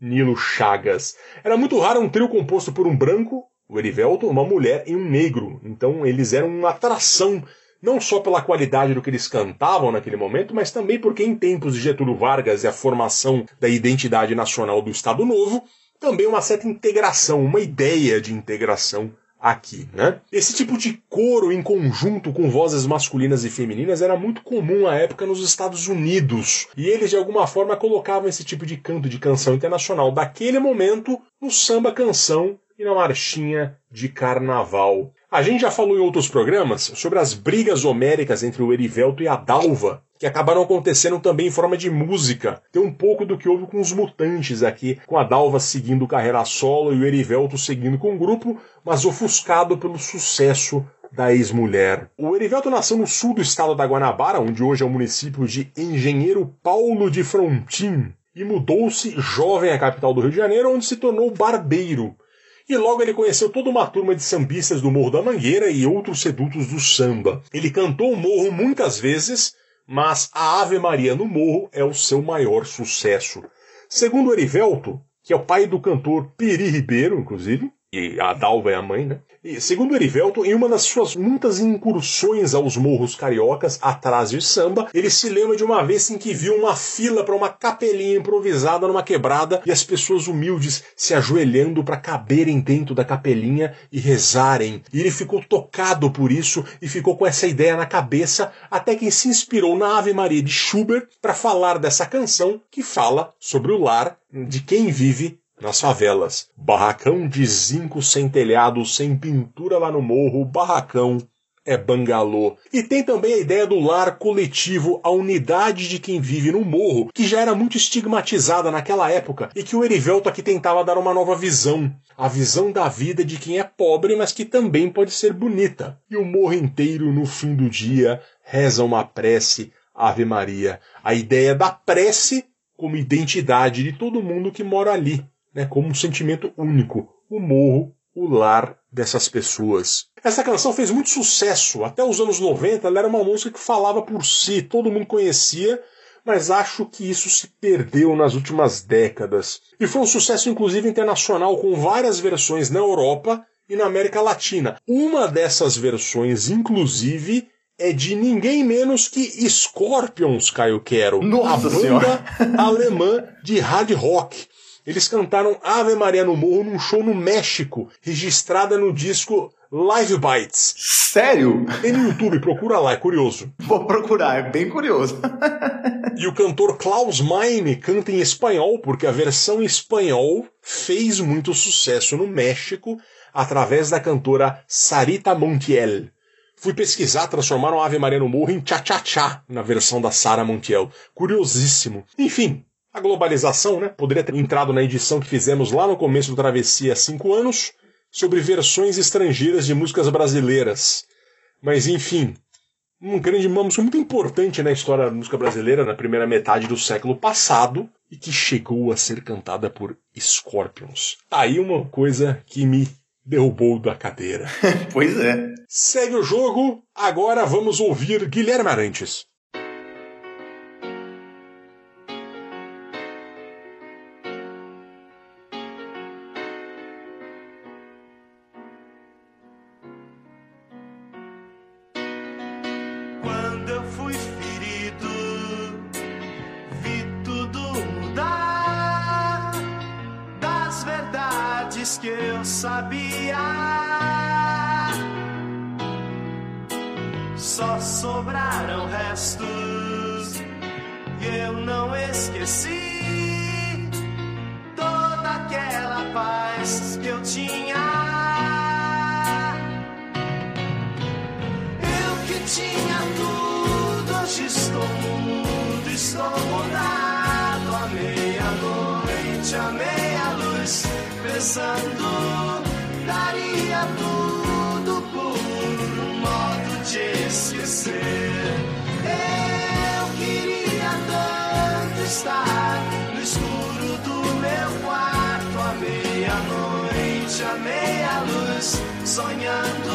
Nilo Chagas. Era muito raro um trio composto por um branco, o Erivelto, uma mulher e um negro. Então eles eram uma atração, não só pela qualidade do que eles cantavam naquele momento, mas também porque em tempos de Getúlio Vargas e a formação da identidade nacional do Estado Novo, também uma certa integração, uma ideia de integração aqui, né? Esse tipo de coro em conjunto com vozes masculinas e femininas era muito comum à época nos Estados Unidos, e eles de alguma forma colocavam esse tipo de canto de canção internacional daquele momento no samba canção e na marchinha de carnaval. A gente já falou em outros programas sobre as brigas homéricas entre o Erivelto e a Dalva, que acabaram acontecendo também em forma de música. Tem um pouco do que houve com os Mutantes aqui, com a Dalva seguindo carreira solo e o Erivelto seguindo com o grupo, mas ofuscado pelo sucesso da ex-mulher. O Erivelto nasceu no sul do estado da Guanabara, onde hoje é o município de Engenheiro Paulo de Frontin, e mudou-se jovem à capital do Rio de Janeiro, onde se tornou barbeiro. E logo ele conheceu toda uma turma de sambistas do Morro da Mangueira e outros redutos do samba. Ele cantou o morro muitas vezes, mas a Ave Maria no Morro é o seu maior sucesso. Segundo Erivelto, que é o pai do cantor Peri Ribeiro, inclusive, e a Dalva é a mãe, né? E, segundo Erivelto, em uma das suas muitas incursões aos morros cariocas, atrás de samba, ele se lembra de uma vez em que viu uma fila para uma capelinha improvisada numa quebrada e as pessoas humildes se ajoelhando para caberem dentro da capelinha e rezarem. E ele ficou tocado por isso e ficou com essa ideia na cabeça até que se inspirou na Ave Maria de Schubert para falar dessa canção que fala sobre o lar de quem vive nas favelas. Barracão de zinco sem telhado, sem pintura lá no morro, barracão é bangalô. E tem também a ideia do lar coletivo, a unidade de quem vive no morro, que já era muito estigmatizada naquela época e que o Erivelto aqui tentava dar uma nova visão. A visão da vida de quem é pobre, mas que também pode ser bonita. E o morro inteiro, no fim do dia, reza uma prece, Ave Maria. A ideia da prece como identidade de todo mundo que mora ali né, como um sentimento único, o morro, o lar dessas pessoas. Essa canção fez muito sucesso. Até os anos 90 ela era uma música que falava por si, todo mundo conhecia, mas acho que isso se perdeu nas últimas décadas. E foi um sucesso inclusive internacional com várias versões na Europa e na América Latina. Uma dessas versões, inclusive, é de ninguém menos que Scorpions, Caio Quero. Nossa a banda Senhora. alemã de hard rock. Eles cantaram Ave Maria no Morro num show no México, registrada no disco Live Bites. Sério? Tem no YouTube, procura lá, é curioso. Vou procurar, é bem curioso. E o cantor Klaus Meine canta em espanhol, porque a versão em espanhol fez muito sucesso no México através da cantora Sarita Montiel. Fui pesquisar, transformaram Ave Maria no Morro em Cha-Cha-Cha na versão da Sara Montiel. Curiosíssimo. Enfim, a globalização, né? Poderia ter entrado na edição que fizemos lá no começo do Travessia há cinco anos sobre versões estrangeiras de músicas brasileiras. Mas enfim, um grande uma música muito importante na história da música brasileira na primeira metade do século passado e que chegou a ser cantada por Scorpions. Tá aí uma coisa que me derrubou da cadeira. pois é. Segue o jogo, agora vamos ouvir Guilherme Arantes. Pensando, daria tudo por um modo de esquecer. Eu queria tanto estar no escuro do meu quarto, à meia-noite, à meia-luz, sonhando,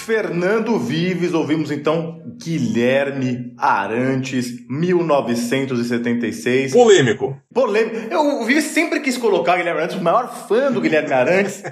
Fernando Vives, ouvimos então Guilherme Arantes, 1976. Polêmico. Polêmico. Eu, o Vives sempre quis colocar o Guilherme Arantes, o maior fã do Guilherme Arantes.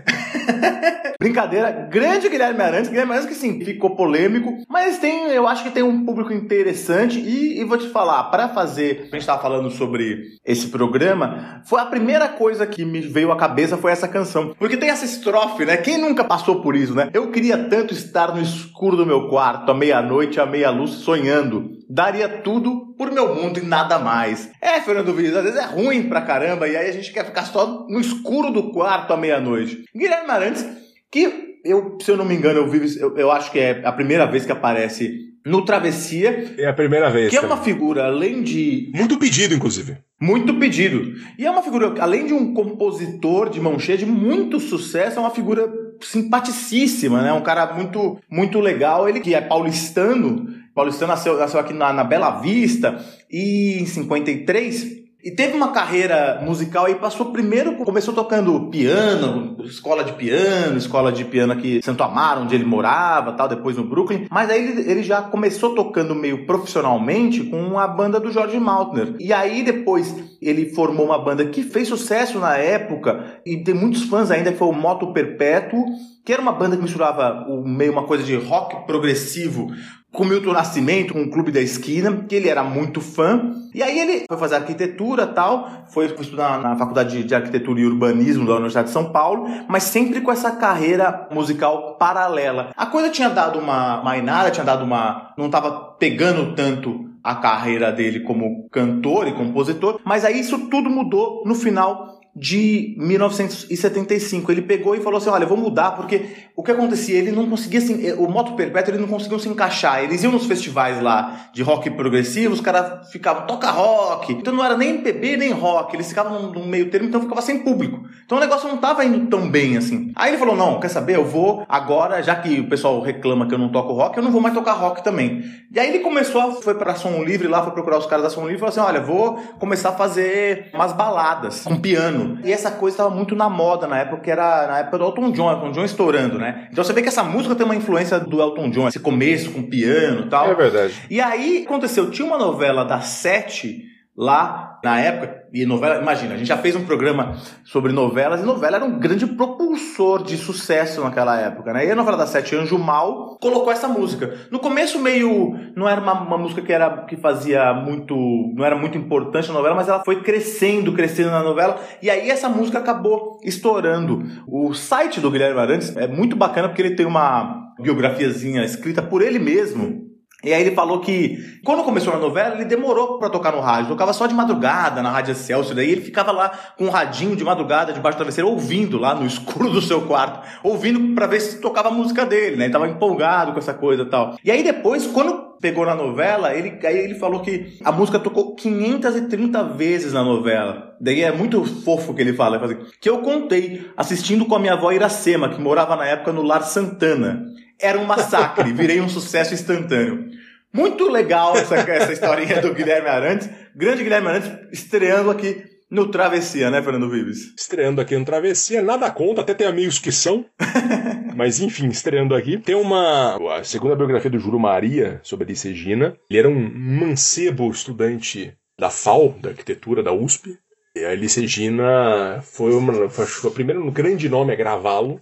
Brincadeira, grande Guilherme Arantes, Guilherme Arantes que sim, ficou polêmico, mas tem, eu acho que tem um público interessante e, e vou te falar, para fazer, a gente tava falando sobre esse programa, foi a primeira coisa que me veio à cabeça foi essa canção, porque tem essa estrofe, né? Quem nunca passou por isso, né? Eu queria tanto estar no escuro do meu quarto, à meia-noite, à meia-luz, sonhando. Daria tudo por meu mundo e nada mais. É, Fernando Vives, às vezes é ruim pra caramba, e aí a gente quer ficar só no escuro do quarto à meia-noite. Guilherme Arantes, que eu, se eu não me engano, eu, Vives, eu, eu acho que é a primeira vez que aparece no Travessia, É a primeira vez. que é cara. uma figura, além de Muito pedido, inclusive. muito pedido. E é uma figura, além de um compositor de mão cheia de muito sucesso, é uma figura simpaticíssima, né? Um cara muito, muito legal. Ele que é paulistano, paulistano nasceu, nasceu aqui na, na Bela Vista e em 53 e teve uma carreira musical e passou primeiro, começou tocando piano, escola de piano, escola de piano aqui em Santo Amaro, onde ele morava, tal, depois no Brooklyn. Mas aí ele, ele já começou tocando meio profissionalmente com a banda do George Maltner. E aí depois ele formou uma banda que fez sucesso na época e tem muitos fãs ainda, que foi o Moto Perpétuo, que era uma banda que misturava o meio uma coisa de rock progressivo com Milton Nascimento, o Clube da Esquina, que ele era muito fã. E aí ele foi fazer arquitetura tal, foi estudar na Faculdade de Arquitetura e Urbanismo da Universidade de São Paulo, mas sempre com essa carreira musical paralela. A coisa tinha dado uma mainada, tinha dado uma... não estava pegando tanto a carreira dele como cantor e compositor, mas aí isso tudo mudou no final de 1975. Ele pegou e falou assim: Olha, eu vou mudar, porque o que acontecia? Ele não conseguia, assim, o Moto Perpétuo, ele não conseguiu se encaixar. Eles iam nos festivais lá de rock progressivo, os caras ficavam, toca rock. Então não era nem MPB nem rock, eles ficavam num meio termo, então ficava sem público. Então o negócio não tava indo tão bem assim. Aí ele falou: Não, quer saber? Eu vou agora, já que o pessoal reclama que eu não toco rock, eu não vou mais tocar rock também. E aí ele começou, foi pra Som Livre lá, foi procurar os caras da Som Livre e falou assim: Olha, vou começar a fazer umas baladas com piano. E essa coisa estava muito na moda na época, que era na época do Elton John, Elton John estourando, né? Então você vê que essa música tem uma influência do Elton John, esse começo com piano e tal. É verdade. E aí aconteceu, tinha uma novela da Sete lá na época, e novela, imagina, a gente já fez um programa sobre novelas, e novela era um grande propulsor de sucesso naquela época, né? E a novela da Sete Anjo Mal colocou essa música. No começo meio, não era uma, uma música que era que fazia muito, não era muito importante na novela, mas ela foi crescendo, crescendo na novela, e aí essa música acabou estourando. O site do Guilherme Arantes é muito bacana porque ele tem uma biografiazinha escrita por ele mesmo, e aí ele falou que quando começou a novela, ele demorou pra tocar no rádio. Tocava só de madrugada na Rádio Excelsior. Daí ele ficava lá com um radinho de madrugada debaixo do travesseiro, ouvindo lá no escuro do seu quarto, ouvindo pra ver se tocava a música dele, né? Ele tava empolgado com essa coisa e tal. E aí depois, quando pegou na novela, ele, aí ele falou que a música tocou 530 vezes na novela. Daí é muito fofo que ele fala, ele fala assim, que eu contei assistindo com a minha avó Iracema, que morava na época no Lar Santana. Era um massacre, virei um sucesso instantâneo. Muito legal essa, essa historinha do Guilherme Arantes. Grande Guilherme Arantes estreando aqui no Travessia, né, Fernando Vives? Estreando aqui no Travessia, nada conta, até tem amigos que são. Mas enfim, estreando aqui. Tem uma. A segunda biografia do Juro Maria sobre a Elis Regina. Ele era um mancebo estudante da FAO, da arquitetura da USP. E a Elis Regina foi, uma, foi, o primeiro grande nome a gravá-lo.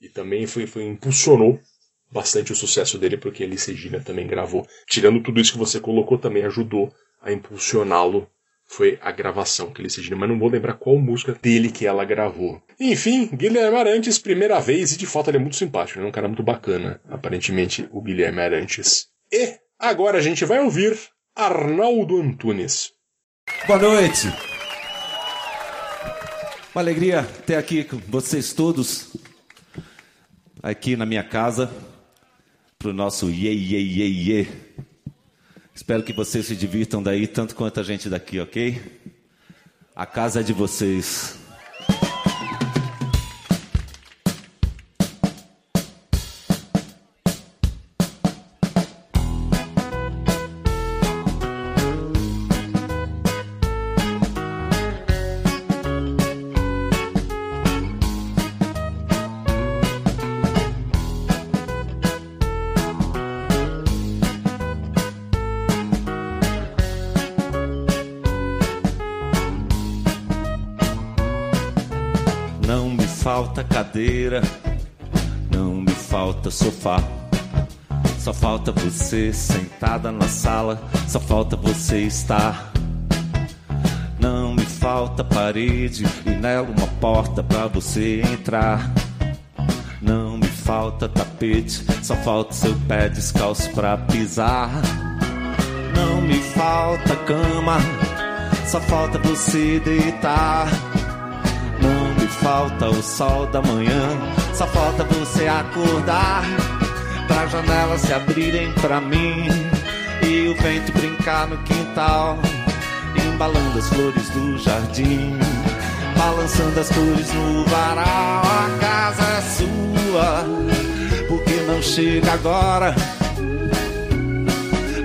E também foi, foi impulsionou bastante o sucesso dele, porque a Elis Regina também gravou. Tirando tudo isso que você colocou, também ajudou a impulsioná-lo. Foi a gravação que Elis Regina, mas não vou lembrar qual música dele que ela gravou. Enfim, Guilherme Arantes, primeira vez, e de fato ele é muito simpático, ele é um cara muito bacana, aparentemente, o Guilherme Arantes. E agora a gente vai ouvir Arnaldo Antunes. Boa noite. Uma alegria ter aqui com vocês todos, aqui na minha casa, para o nosso Ye Ye Ye Ye. Espero que vocês se divirtam daí tanto quanto a gente daqui, ok? A casa é de vocês. Sofá. Só falta você sentada na sala, só falta você estar. Não me falta parede e nela uma porta pra você entrar. Não me falta tapete, só falta seu pé descalço pra pisar. Não me falta cama, só falta você deitar. Não me falta o sol da manhã, só falta você acordar. Pra janelas se abrirem pra mim e o vento brincar no quintal, embalando as flores do jardim, balançando as cores no varal. A casa é sua, porque não chega agora.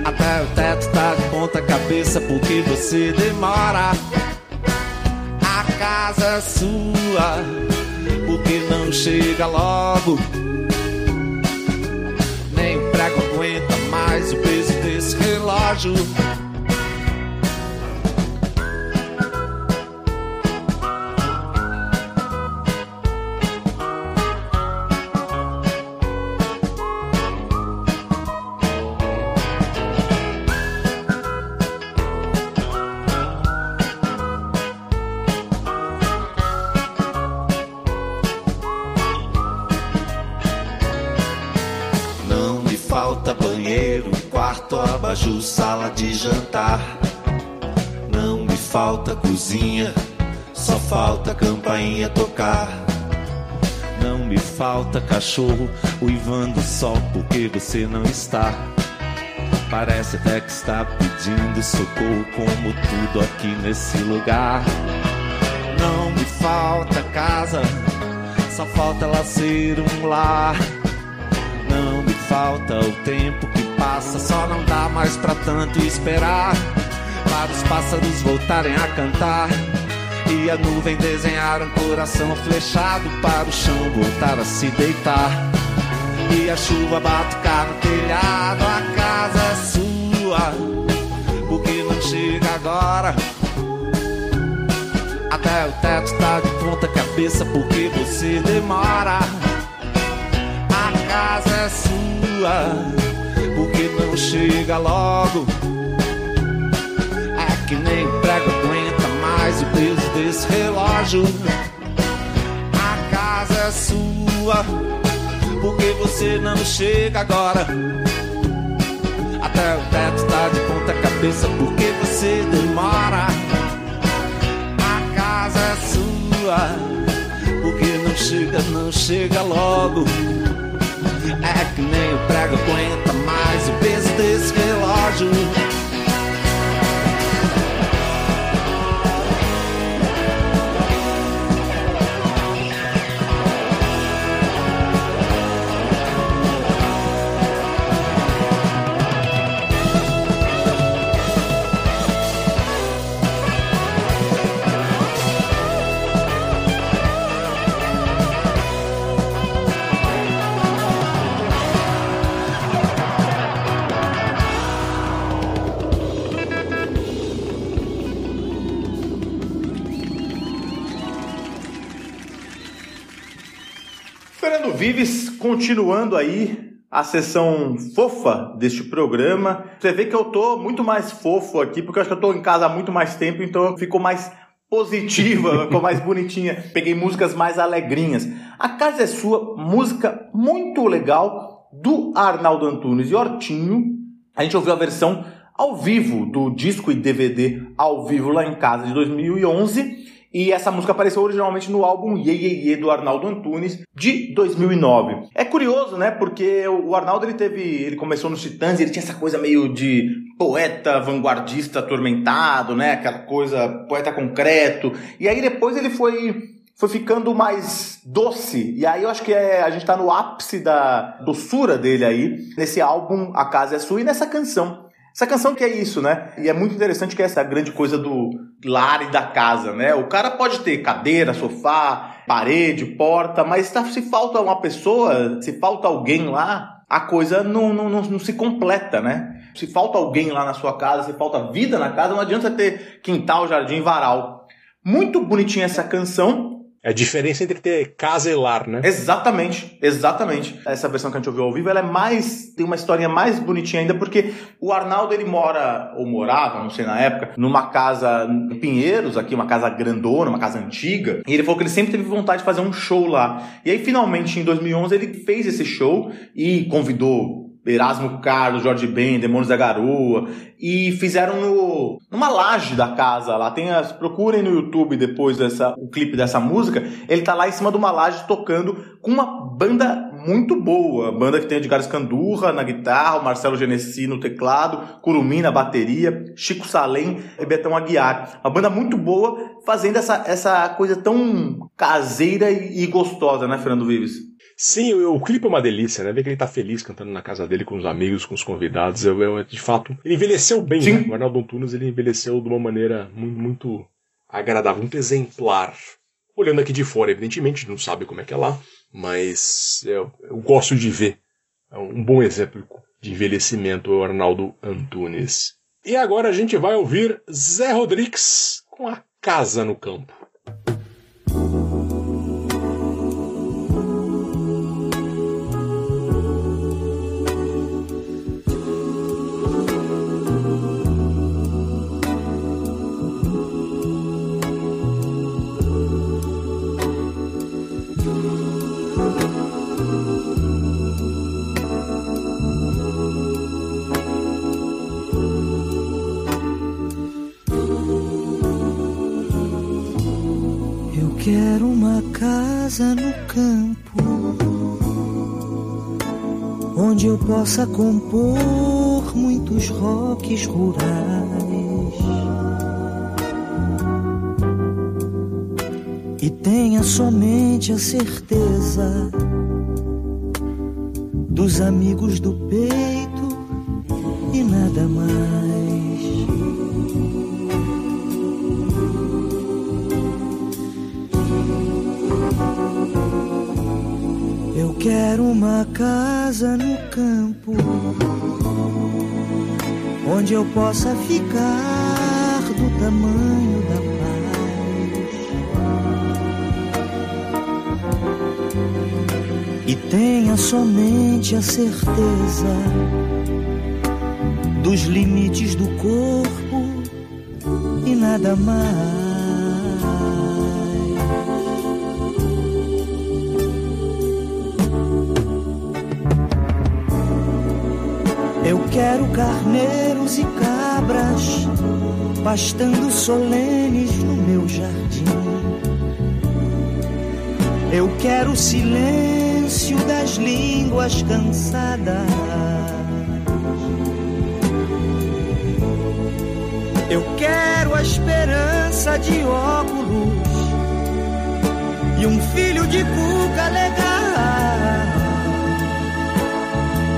Até o teto tá de ponta cabeça porque você demora. A casa é sua, porque não chega logo. Nem o prego aguenta mais o peso desse relógio. Falta banheiro, quarto, abajur, sala de jantar. Não me falta cozinha, só falta campainha tocar. Não me falta cachorro uivando sol porque você não está. Parece até que está pedindo socorro, como tudo aqui nesse lugar. Não me falta casa, só falta ela ser um lar. Falta o tempo que passa, só não dá mais pra tanto esperar. Para os pássaros voltarem a cantar E a nuvem desenhar um coração flechado para o chão voltar a se deitar. E a chuva batucar no telhado, a casa é sua. Porque não chega agora. Até o teto tá de ponta cabeça porque você demora. Casa é sua, porque não chega logo. É que nem prego aguenta mais o peso desse relógio. A casa é sua, porque você não chega agora. Até o teto tá de ponta cabeça porque você demora. A casa é sua, porque não chega, não chega logo. É que nem o prego aguenta mais o peso desse relógio. Fernando Vives, continuando aí a sessão fofa deste programa. Você vê que eu tô muito mais fofo aqui, porque eu acho que eu tô em casa há muito mais tempo, então ficou mais positiva, ficou mais bonitinha. Peguei músicas mais alegrinhas. A Casa é Sua, música muito legal do Arnaldo Antunes e Hortinho. A gente ouviu a versão ao vivo do disco e DVD ao vivo lá em casa de 2011. E essa música apareceu originalmente no álbum Ye Ye Ye do Arnaldo Antunes de 2009. É curioso, né? Porque o Arnaldo ele teve, ele começou nos Titãs e ele tinha essa coisa meio de poeta vanguardista atormentado, né? Aquela coisa poeta concreto. E aí depois ele foi foi ficando mais doce. E aí eu acho que é, a gente tá no ápice da doçura dele aí, nesse álbum A Casa é Sua e nessa canção. Essa canção que é isso, né? E é muito interessante que essa é a grande coisa do lar e da casa, né? O cara pode ter cadeira, sofá, parede, porta, mas tá, se falta uma pessoa, se falta alguém lá, a coisa não, não, não, não se completa, né? Se falta alguém lá na sua casa, se falta vida na casa, não adianta ter quintal, jardim, varal. Muito bonitinha essa canção, É a diferença entre ter casa e lar, né? Exatamente, exatamente. Essa versão que a gente ouviu ao vivo, ela é mais tem uma historinha mais bonitinha ainda porque o Arnaldo ele mora ou morava, não sei na época, numa casa em Pinheiros, aqui uma casa grandona, uma casa antiga. E ele falou que ele sempre teve vontade de fazer um show lá. E aí finalmente em 2011 ele fez esse show e convidou Erasmo Carlos, Jorge Ben, Demônios da Garoa, e fizeram no, numa laje da casa lá. Tem as, procurem no YouTube depois dessa, o clipe dessa música. Ele tá lá em cima de uma laje tocando com uma banda muito boa. Banda que tem Edgar Escandurra na guitarra, o Marcelo Genesi no teclado, Curumim na bateria, Chico Salem e Betão Aguiar. Uma banda muito boa, fazendo essa, essa coisa tão caseira e, e gostosa, né, Fernando Vives? Sim, o, o clipe é uma delícia, né? Ver que ele tá feliz cantando na casa dele com os amigos, com os convidados. Eu, eu, de fato, ele envelheceu bem, Sim. né? O Arnaldo Antunes ele envelheceu de uma maneira muito, muito agradável, muito exemplar. Olhando aqui de fora, evidentemente, não sabe como é que é lá, mas eu, eu gosto de ver. É um bom exemplo de envelhecimento é o Arnaldo Antunes. E agora a gente vai ouvir Zé Rodrigues com a casa no campo. Casa no campo onde eu possa compor muitos rocks rurais. E tenha somente a certeza dos amigos do peito onde eu possa ficar do tamanho da paz e tenha somente a certeza dos limites do corpo e nada mais. Pastando solenes no meu jardim. Eu quero o silêncio das línguas cansadas. Eu quero a esperança de óculos e um filho de cuca legal.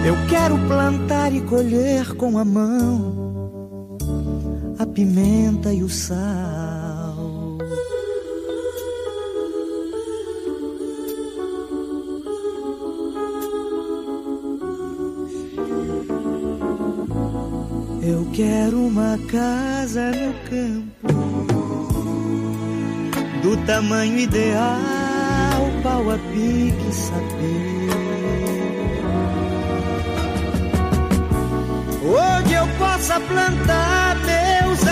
Eu quero plantar e colher com a mão pimenta e o sal. Eu quero uma casa no campo do tamanho ideal, pau a pique saber. Onde eu possa plantar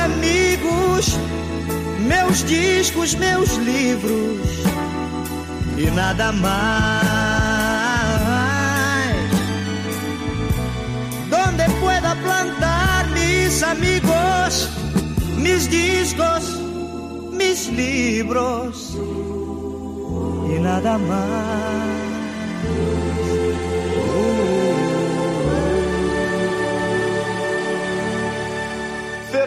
amigos, meus discos, meus livros e nada mais. Donde pueda plantar mis amigos, mis discos, mis libros y nada más.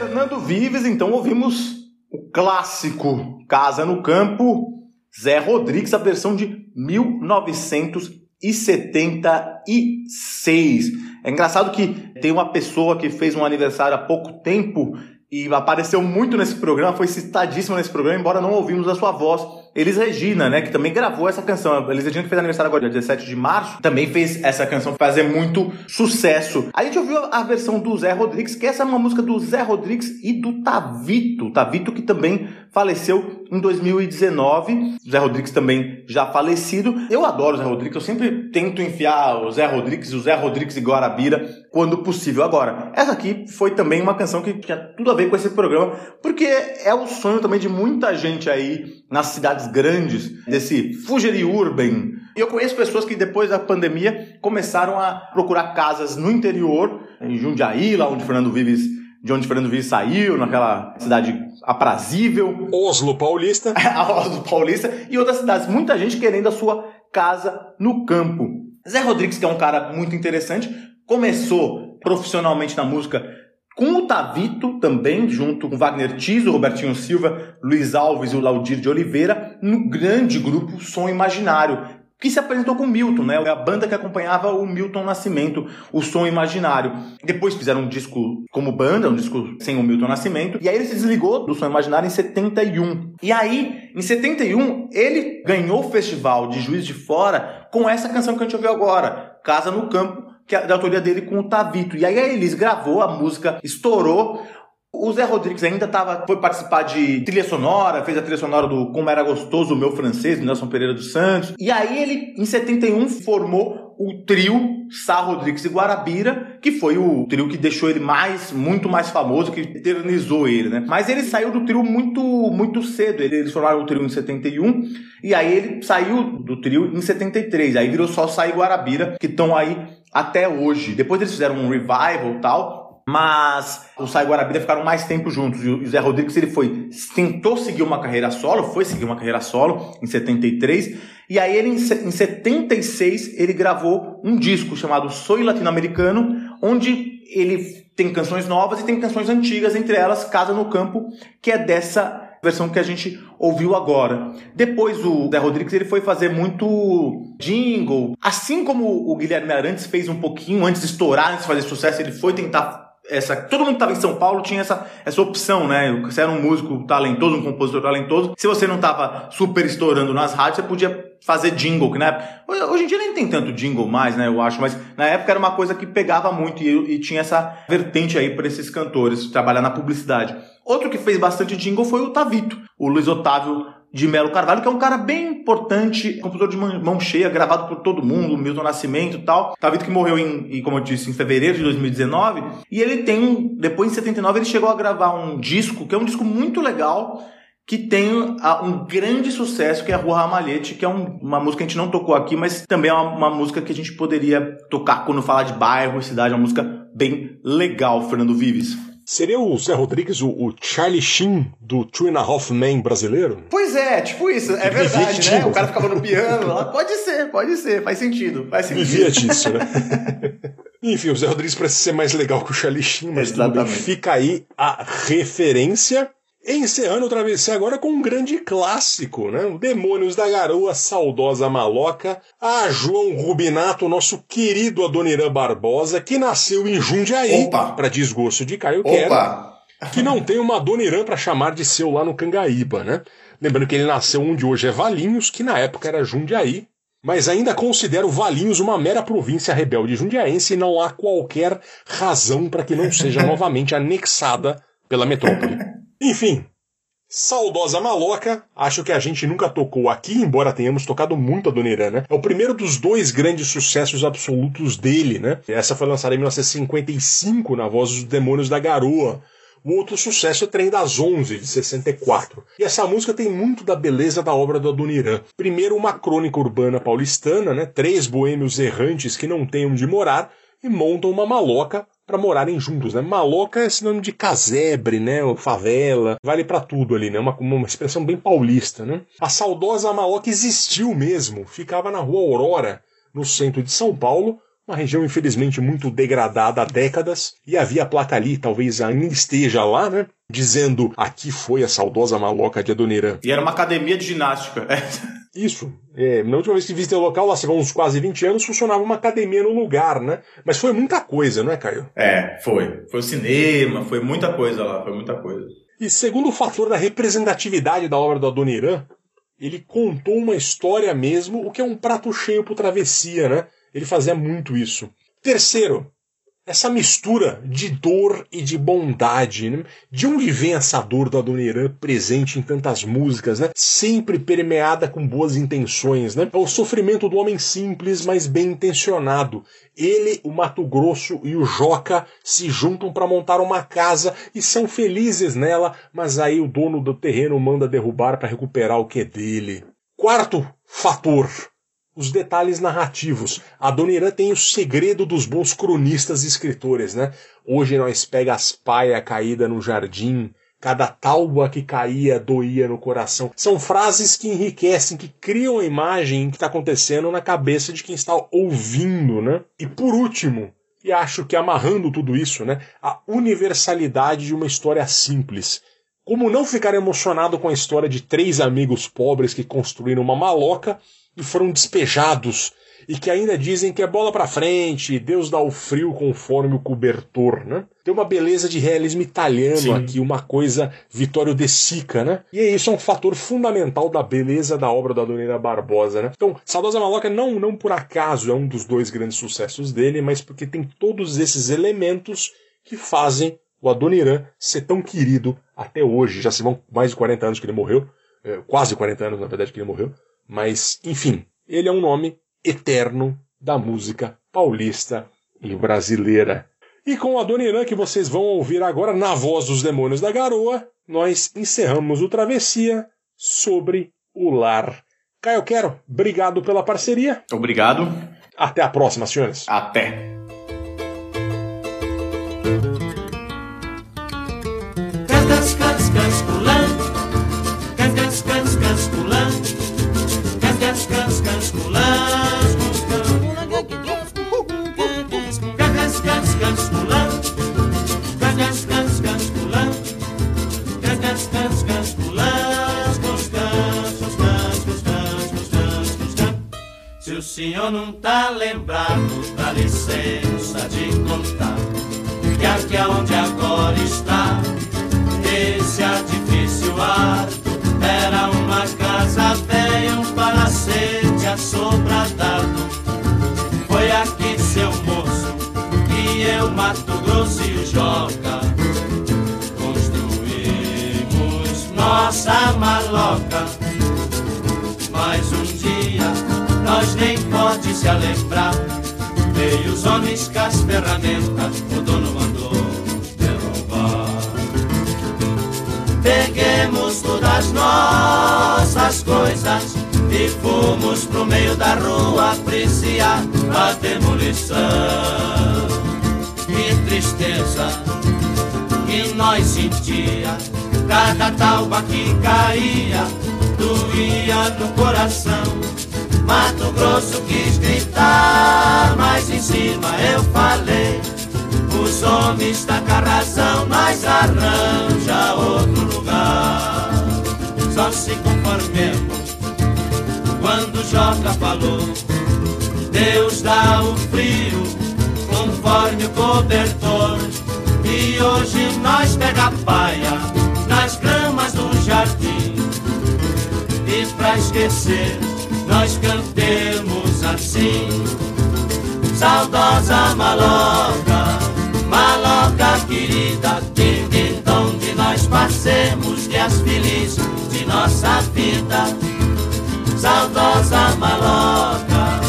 Fernando Vives, então ouvimos o clássico Casa no Campo, Zé Rodrigues, a versão de 1976. É engraçado que tem uma pessoa que fez um aniversário há pouco tempo e apareceu muito nesse programa, foi citadíssima nesse programa, embora não ouvimos a sua voz. Elis Regina, né, que também gravou essa canção. Elis Regina que fez aniversário agora, dia 17 de março, também fez essa canção fazer muito sucesso. A gente ouviu a versão do Zé Rodrigues, que essa é uma música do Zé Rodrigues e do Tavito. Tavito que também faleceu em 2019. Zé Rodrigues também já falecido. Eu adoro o Zé Rodrigues, eu sempre tento enfiar o Zé Rodrigues, o Zé Rodrigues e Guarabira quando possível. Agora, essa aqui foi também uma canção que tinha tudo a ver com esse programa, porque é o sonho também de muita gente aí nas cidades grandes, desse Fugeri Urban. E eu conheço pessoas que depois da pandemia começaram a procurar casas no interior, em Jundiaí, lá onde Fernando Vives, de onde Fernando Vives saiu, naquela cidade aprazível. Oslo Paulista. Oslo Paulista e outras cidades. Muita gente querendo a sua casa no campo. Zé Rodrigues, que é um cara muito interessante, começou profissionalmente na música com o Tavito também, junto com Wagner Tiso, Robertinho Silva, Luiz Alves e o Laudir de Oliveira, no grande grupo Som Imaginário, que se apresentou com Milton, né? A banda que acompanhava o Milton Nascimento, o Som Imaginário. Depois fizeram um disco como banda, um disco sem o Milton Nascimento, e aí ele se desligou do Som Imaginário em 71. E aí, em 71, ele ganhou o festival de Juiz de Fora com essa canção que a gente ouviu agora, Casa no Campo, que é da autoria dele com o Tavito. E aí a Elis gravou a música, estourou. O Zé Rodrigues ainda tava, foi participar de trilha sonora, fez a trilha sonora do Como Era Gostoso o Meu Francês, do Nelson Pereira dos Santos. E aí ele, em 71, formou o trio Sá Rodrigues e Guarabira, que foi o trio que deixou ele mais, muito mais famoso, que eternizou ele, né? Mas ele saiu do trio muito, muito cedo. Eles formaram o trio em 71, e aí ele saiu do trio em 73. Aí virou só Sá e Guarabira, que estão aí até hoje. Depois eles fizeram um revival tal, mas o Sai Guarabira ficaram mais tempo juntos. E o Zé Rodrigues ele foi tentou seguir uma carreira solo, foi seguir uma carreira solo em 73, e aí ele em 76 ele gravou um disco chamado Soy Latino-Americano, onde ele tem canções novas e tem canções antigas, entre elas Casa no Campo, que é dessa versão que a gente ouviu agora. Depois o Zé Rodrigues ele foi fazer muito jingle, assim como o Guilherme Arantes fez um pouquinho antes de estourar, antes de fazer sucesso, ele foi tentar essa. Todo mundo que tava em São Paulo tinha essa, essa opção, né? Você era um músico talentoso, um compositor talentoso. Se você não tava super estourando nas rádios, você podia fazer jingle, que né? Hoje em dia nem tem tanto jingle mais, né? Eu acho, mas na época era uma coisa que pegava muito e, e tinha essa vertente aí para esses cantores trabalhar na publicidade. Outro que fez bastante jingle foi o Tavito, o Luiz Otávio de Melo Carvalho, que é um cara bem importante, compositor de mão cheia, gravado por todo mundo, Milton Nascimento e tal. Tavito que morreu em, como eu disse, em fevereiro de 2019. E ele tem um, depois em 79 ele chegou a gravar um disco, que é um disco muito legal, que tem um grande sucesso, que é a Rua Ramalhete, que é um- uma música que a gente não tocou aqui, mas também é uma, uma música que a gente poderia tocar quando falar de bairro, cidade, é uma música bem legal, Fernando Vives. Seria o Zé Rodrigues o, o Charlie Sheen do Two and a Half Men brasileiro? Pois é, tipo isso, é Vivia verdade, né? O cara ficava no piano lá. Pode ser, pode ser, faz sentido, faz sentido. Vivia disso, né? Enfim, o Zé Rodrigues parece ser mais legal que o Charlie Sheen, mas bem. Fica aí a referência. Encerrando o Travessia agora com um grande clássico, né? O Demônios da Garoa, Saudosa Maloca, a João Rubinato, nosso querido Adoniran Barbosa, que nasceu em Jundiaí, para desgosto de Caio Quero, que não tem uma Adoniran para chamar de seu lá no Cangaíba, né? Lembrando que ele nasceu onde hoje é Valinhos, que na época era Jundiaí, mas ainda considero Valinhos uma mera província rebelde jundiaense e não há qualquer razão para que não seja novamente anexada pela metrópole. Enfim, saudosa maloca, acho que a gente nunca tocou aqui, embora tenhamos tocado muito a Dona Irã, né? É o primeiro dos dois grandes sucessos absolutos dele, né? Essa foi lançada em 1955 na voz dos Demônios da Garoa. O outro sucesso é Trem das Onze, de 64. E essa música tem muito da beleza da obra do Adoniran. Primeiro, uma crônica urbana paulistana, né? Três boêmios errantes que não têm onde morar e montam uma maloca para morarem juntos, né? Maloca é sinônimo de casebre, né? Ou favela, vale para tudo ali, né? Uma, uma expressão bem paulista, né? A saudosa maloca existiu mesmo, ficava na rua Aurora, no centro de São Paulo, uma região infelizmente muito degradada há décadas, e havia placa ali, talvez ainda esteja lá, né? Dizendo aqui foi a saudosa maloca de Adoniran. E era uma academia de ginástica. Isso. É, na última vez que visitei o local, lá se vão uns quase 20 anos, funcionava uma academia no lugar, né? Mas foi muita coisa, não é, Caio? É, foi. Foi o cinema, foi muita coisa lá, foi muita coisa. E segundo o fator da representatividade da obra do Adoniran, ele contou uma história mesmo, o que é um prato cheio pro travessia, né? Ele fazia muito isso. Terceiro, essa mistura de dor e de bondade, né? De onde vem essa dor do Adoniran presente em tantas músicas, né? Sempre permeada com boas intenções, né? É o sofrimento do homem simples, mas bem intencionado. Ele, o Mato Grosso e o Joca se juntam para montar uma casa e são felizes nela, mas aí o dono do terreno manda derrubar para recuperar o que é dele. Quarto fator, os detalhes narrativos. A Dona Irã tem o segredo dos bons cronistas e escritores, né? Hoje nós pega as paia caída no jardim, cada talba que caía doía no coração. São frases que enriquecem, que criam a imagem que está acontecendo na cabeça de quem está ouvindo, né? E por último, e acho que amarrando tudo isso, né? A universalidade de uma história simples. Como não ficar emocionado com a história de três amigos pobres que construíram uma maloca e foram despejados e que ainda dizem que é bola pra frente, Deus dá o frio conforme o cobertor, né? Tem uma beleza de realismo italiano Sim. aqui, uma coisa Vittorio De Sica, né? E isso é um fator fundamental da beleza da obra da Dona Barbosa, né? Então, Saudosa Maloca não, não por acaso é um dos dois grandes sucessos dele, mas porque tem todos esses elementos que fazem o Adoniran ser tão querido até hoje. Já se vão mais de 40 anos que ele morreu, é, quase 40 anos, na verdade, que ele morreu. Mas, enfim, ele é um nome eterno da música paulista e brasileira. E com a Dona Irã que vocês vão ouvir agora na voz dos Demônios da Garoa, nós encerramos o Travessia sobre o lar. Caio Quero, obrigado pela parceria. Obrigado. Até a próxima, senhores. Até. Senhor não tá lembrado, dá licença de contar. Que aqui aonde agora está esse edifício alto era uma casa velha, um palacete assombrado. Foi aqui, seu moço, que eu, Mato Grosso e o Joca construímos nossa maloca. Nem pode se lembrar. Veio os homens com as ferramentas, o dono mandou derrubar. Peguemos todas as nossas coisas e fomos pro meio da rua apreciar a demolição. Que tristeza que nós sentia, cada talba que caía doía no coração. Mato Grosso quis gritar, mas em cima eu falei. Os homens tá com razão, nós arranja outro lugar. Só se conformemos quando Joca falou. Deus dá o frio conforme o cobertor. E hoje nós pega paia nas gramas do jardim. E pra esquecer, nós cantemos assim. Saudosa maloca, maloca querida, din, din, onde nós passemos dias felizes de nossa vida. Saudosa maloca,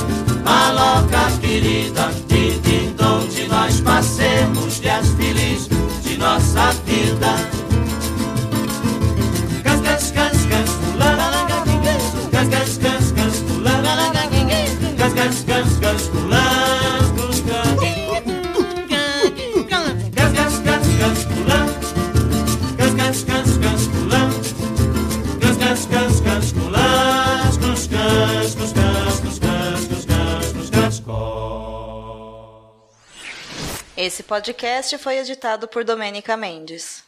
maloca querida, din, din, onde nós passemos dias felizes de nossa vida. Cas, cas, cas, cas, la, gus, ga. Cas, cas, cas, cas, la. Cas, cas, cas, cas, la. Cas, cas, cas, cas, la. Gus, gus, gus, gus, gus, gus, gus, gus, gus, gus, gus. Esse podcast foi editado por Domênica Mendes.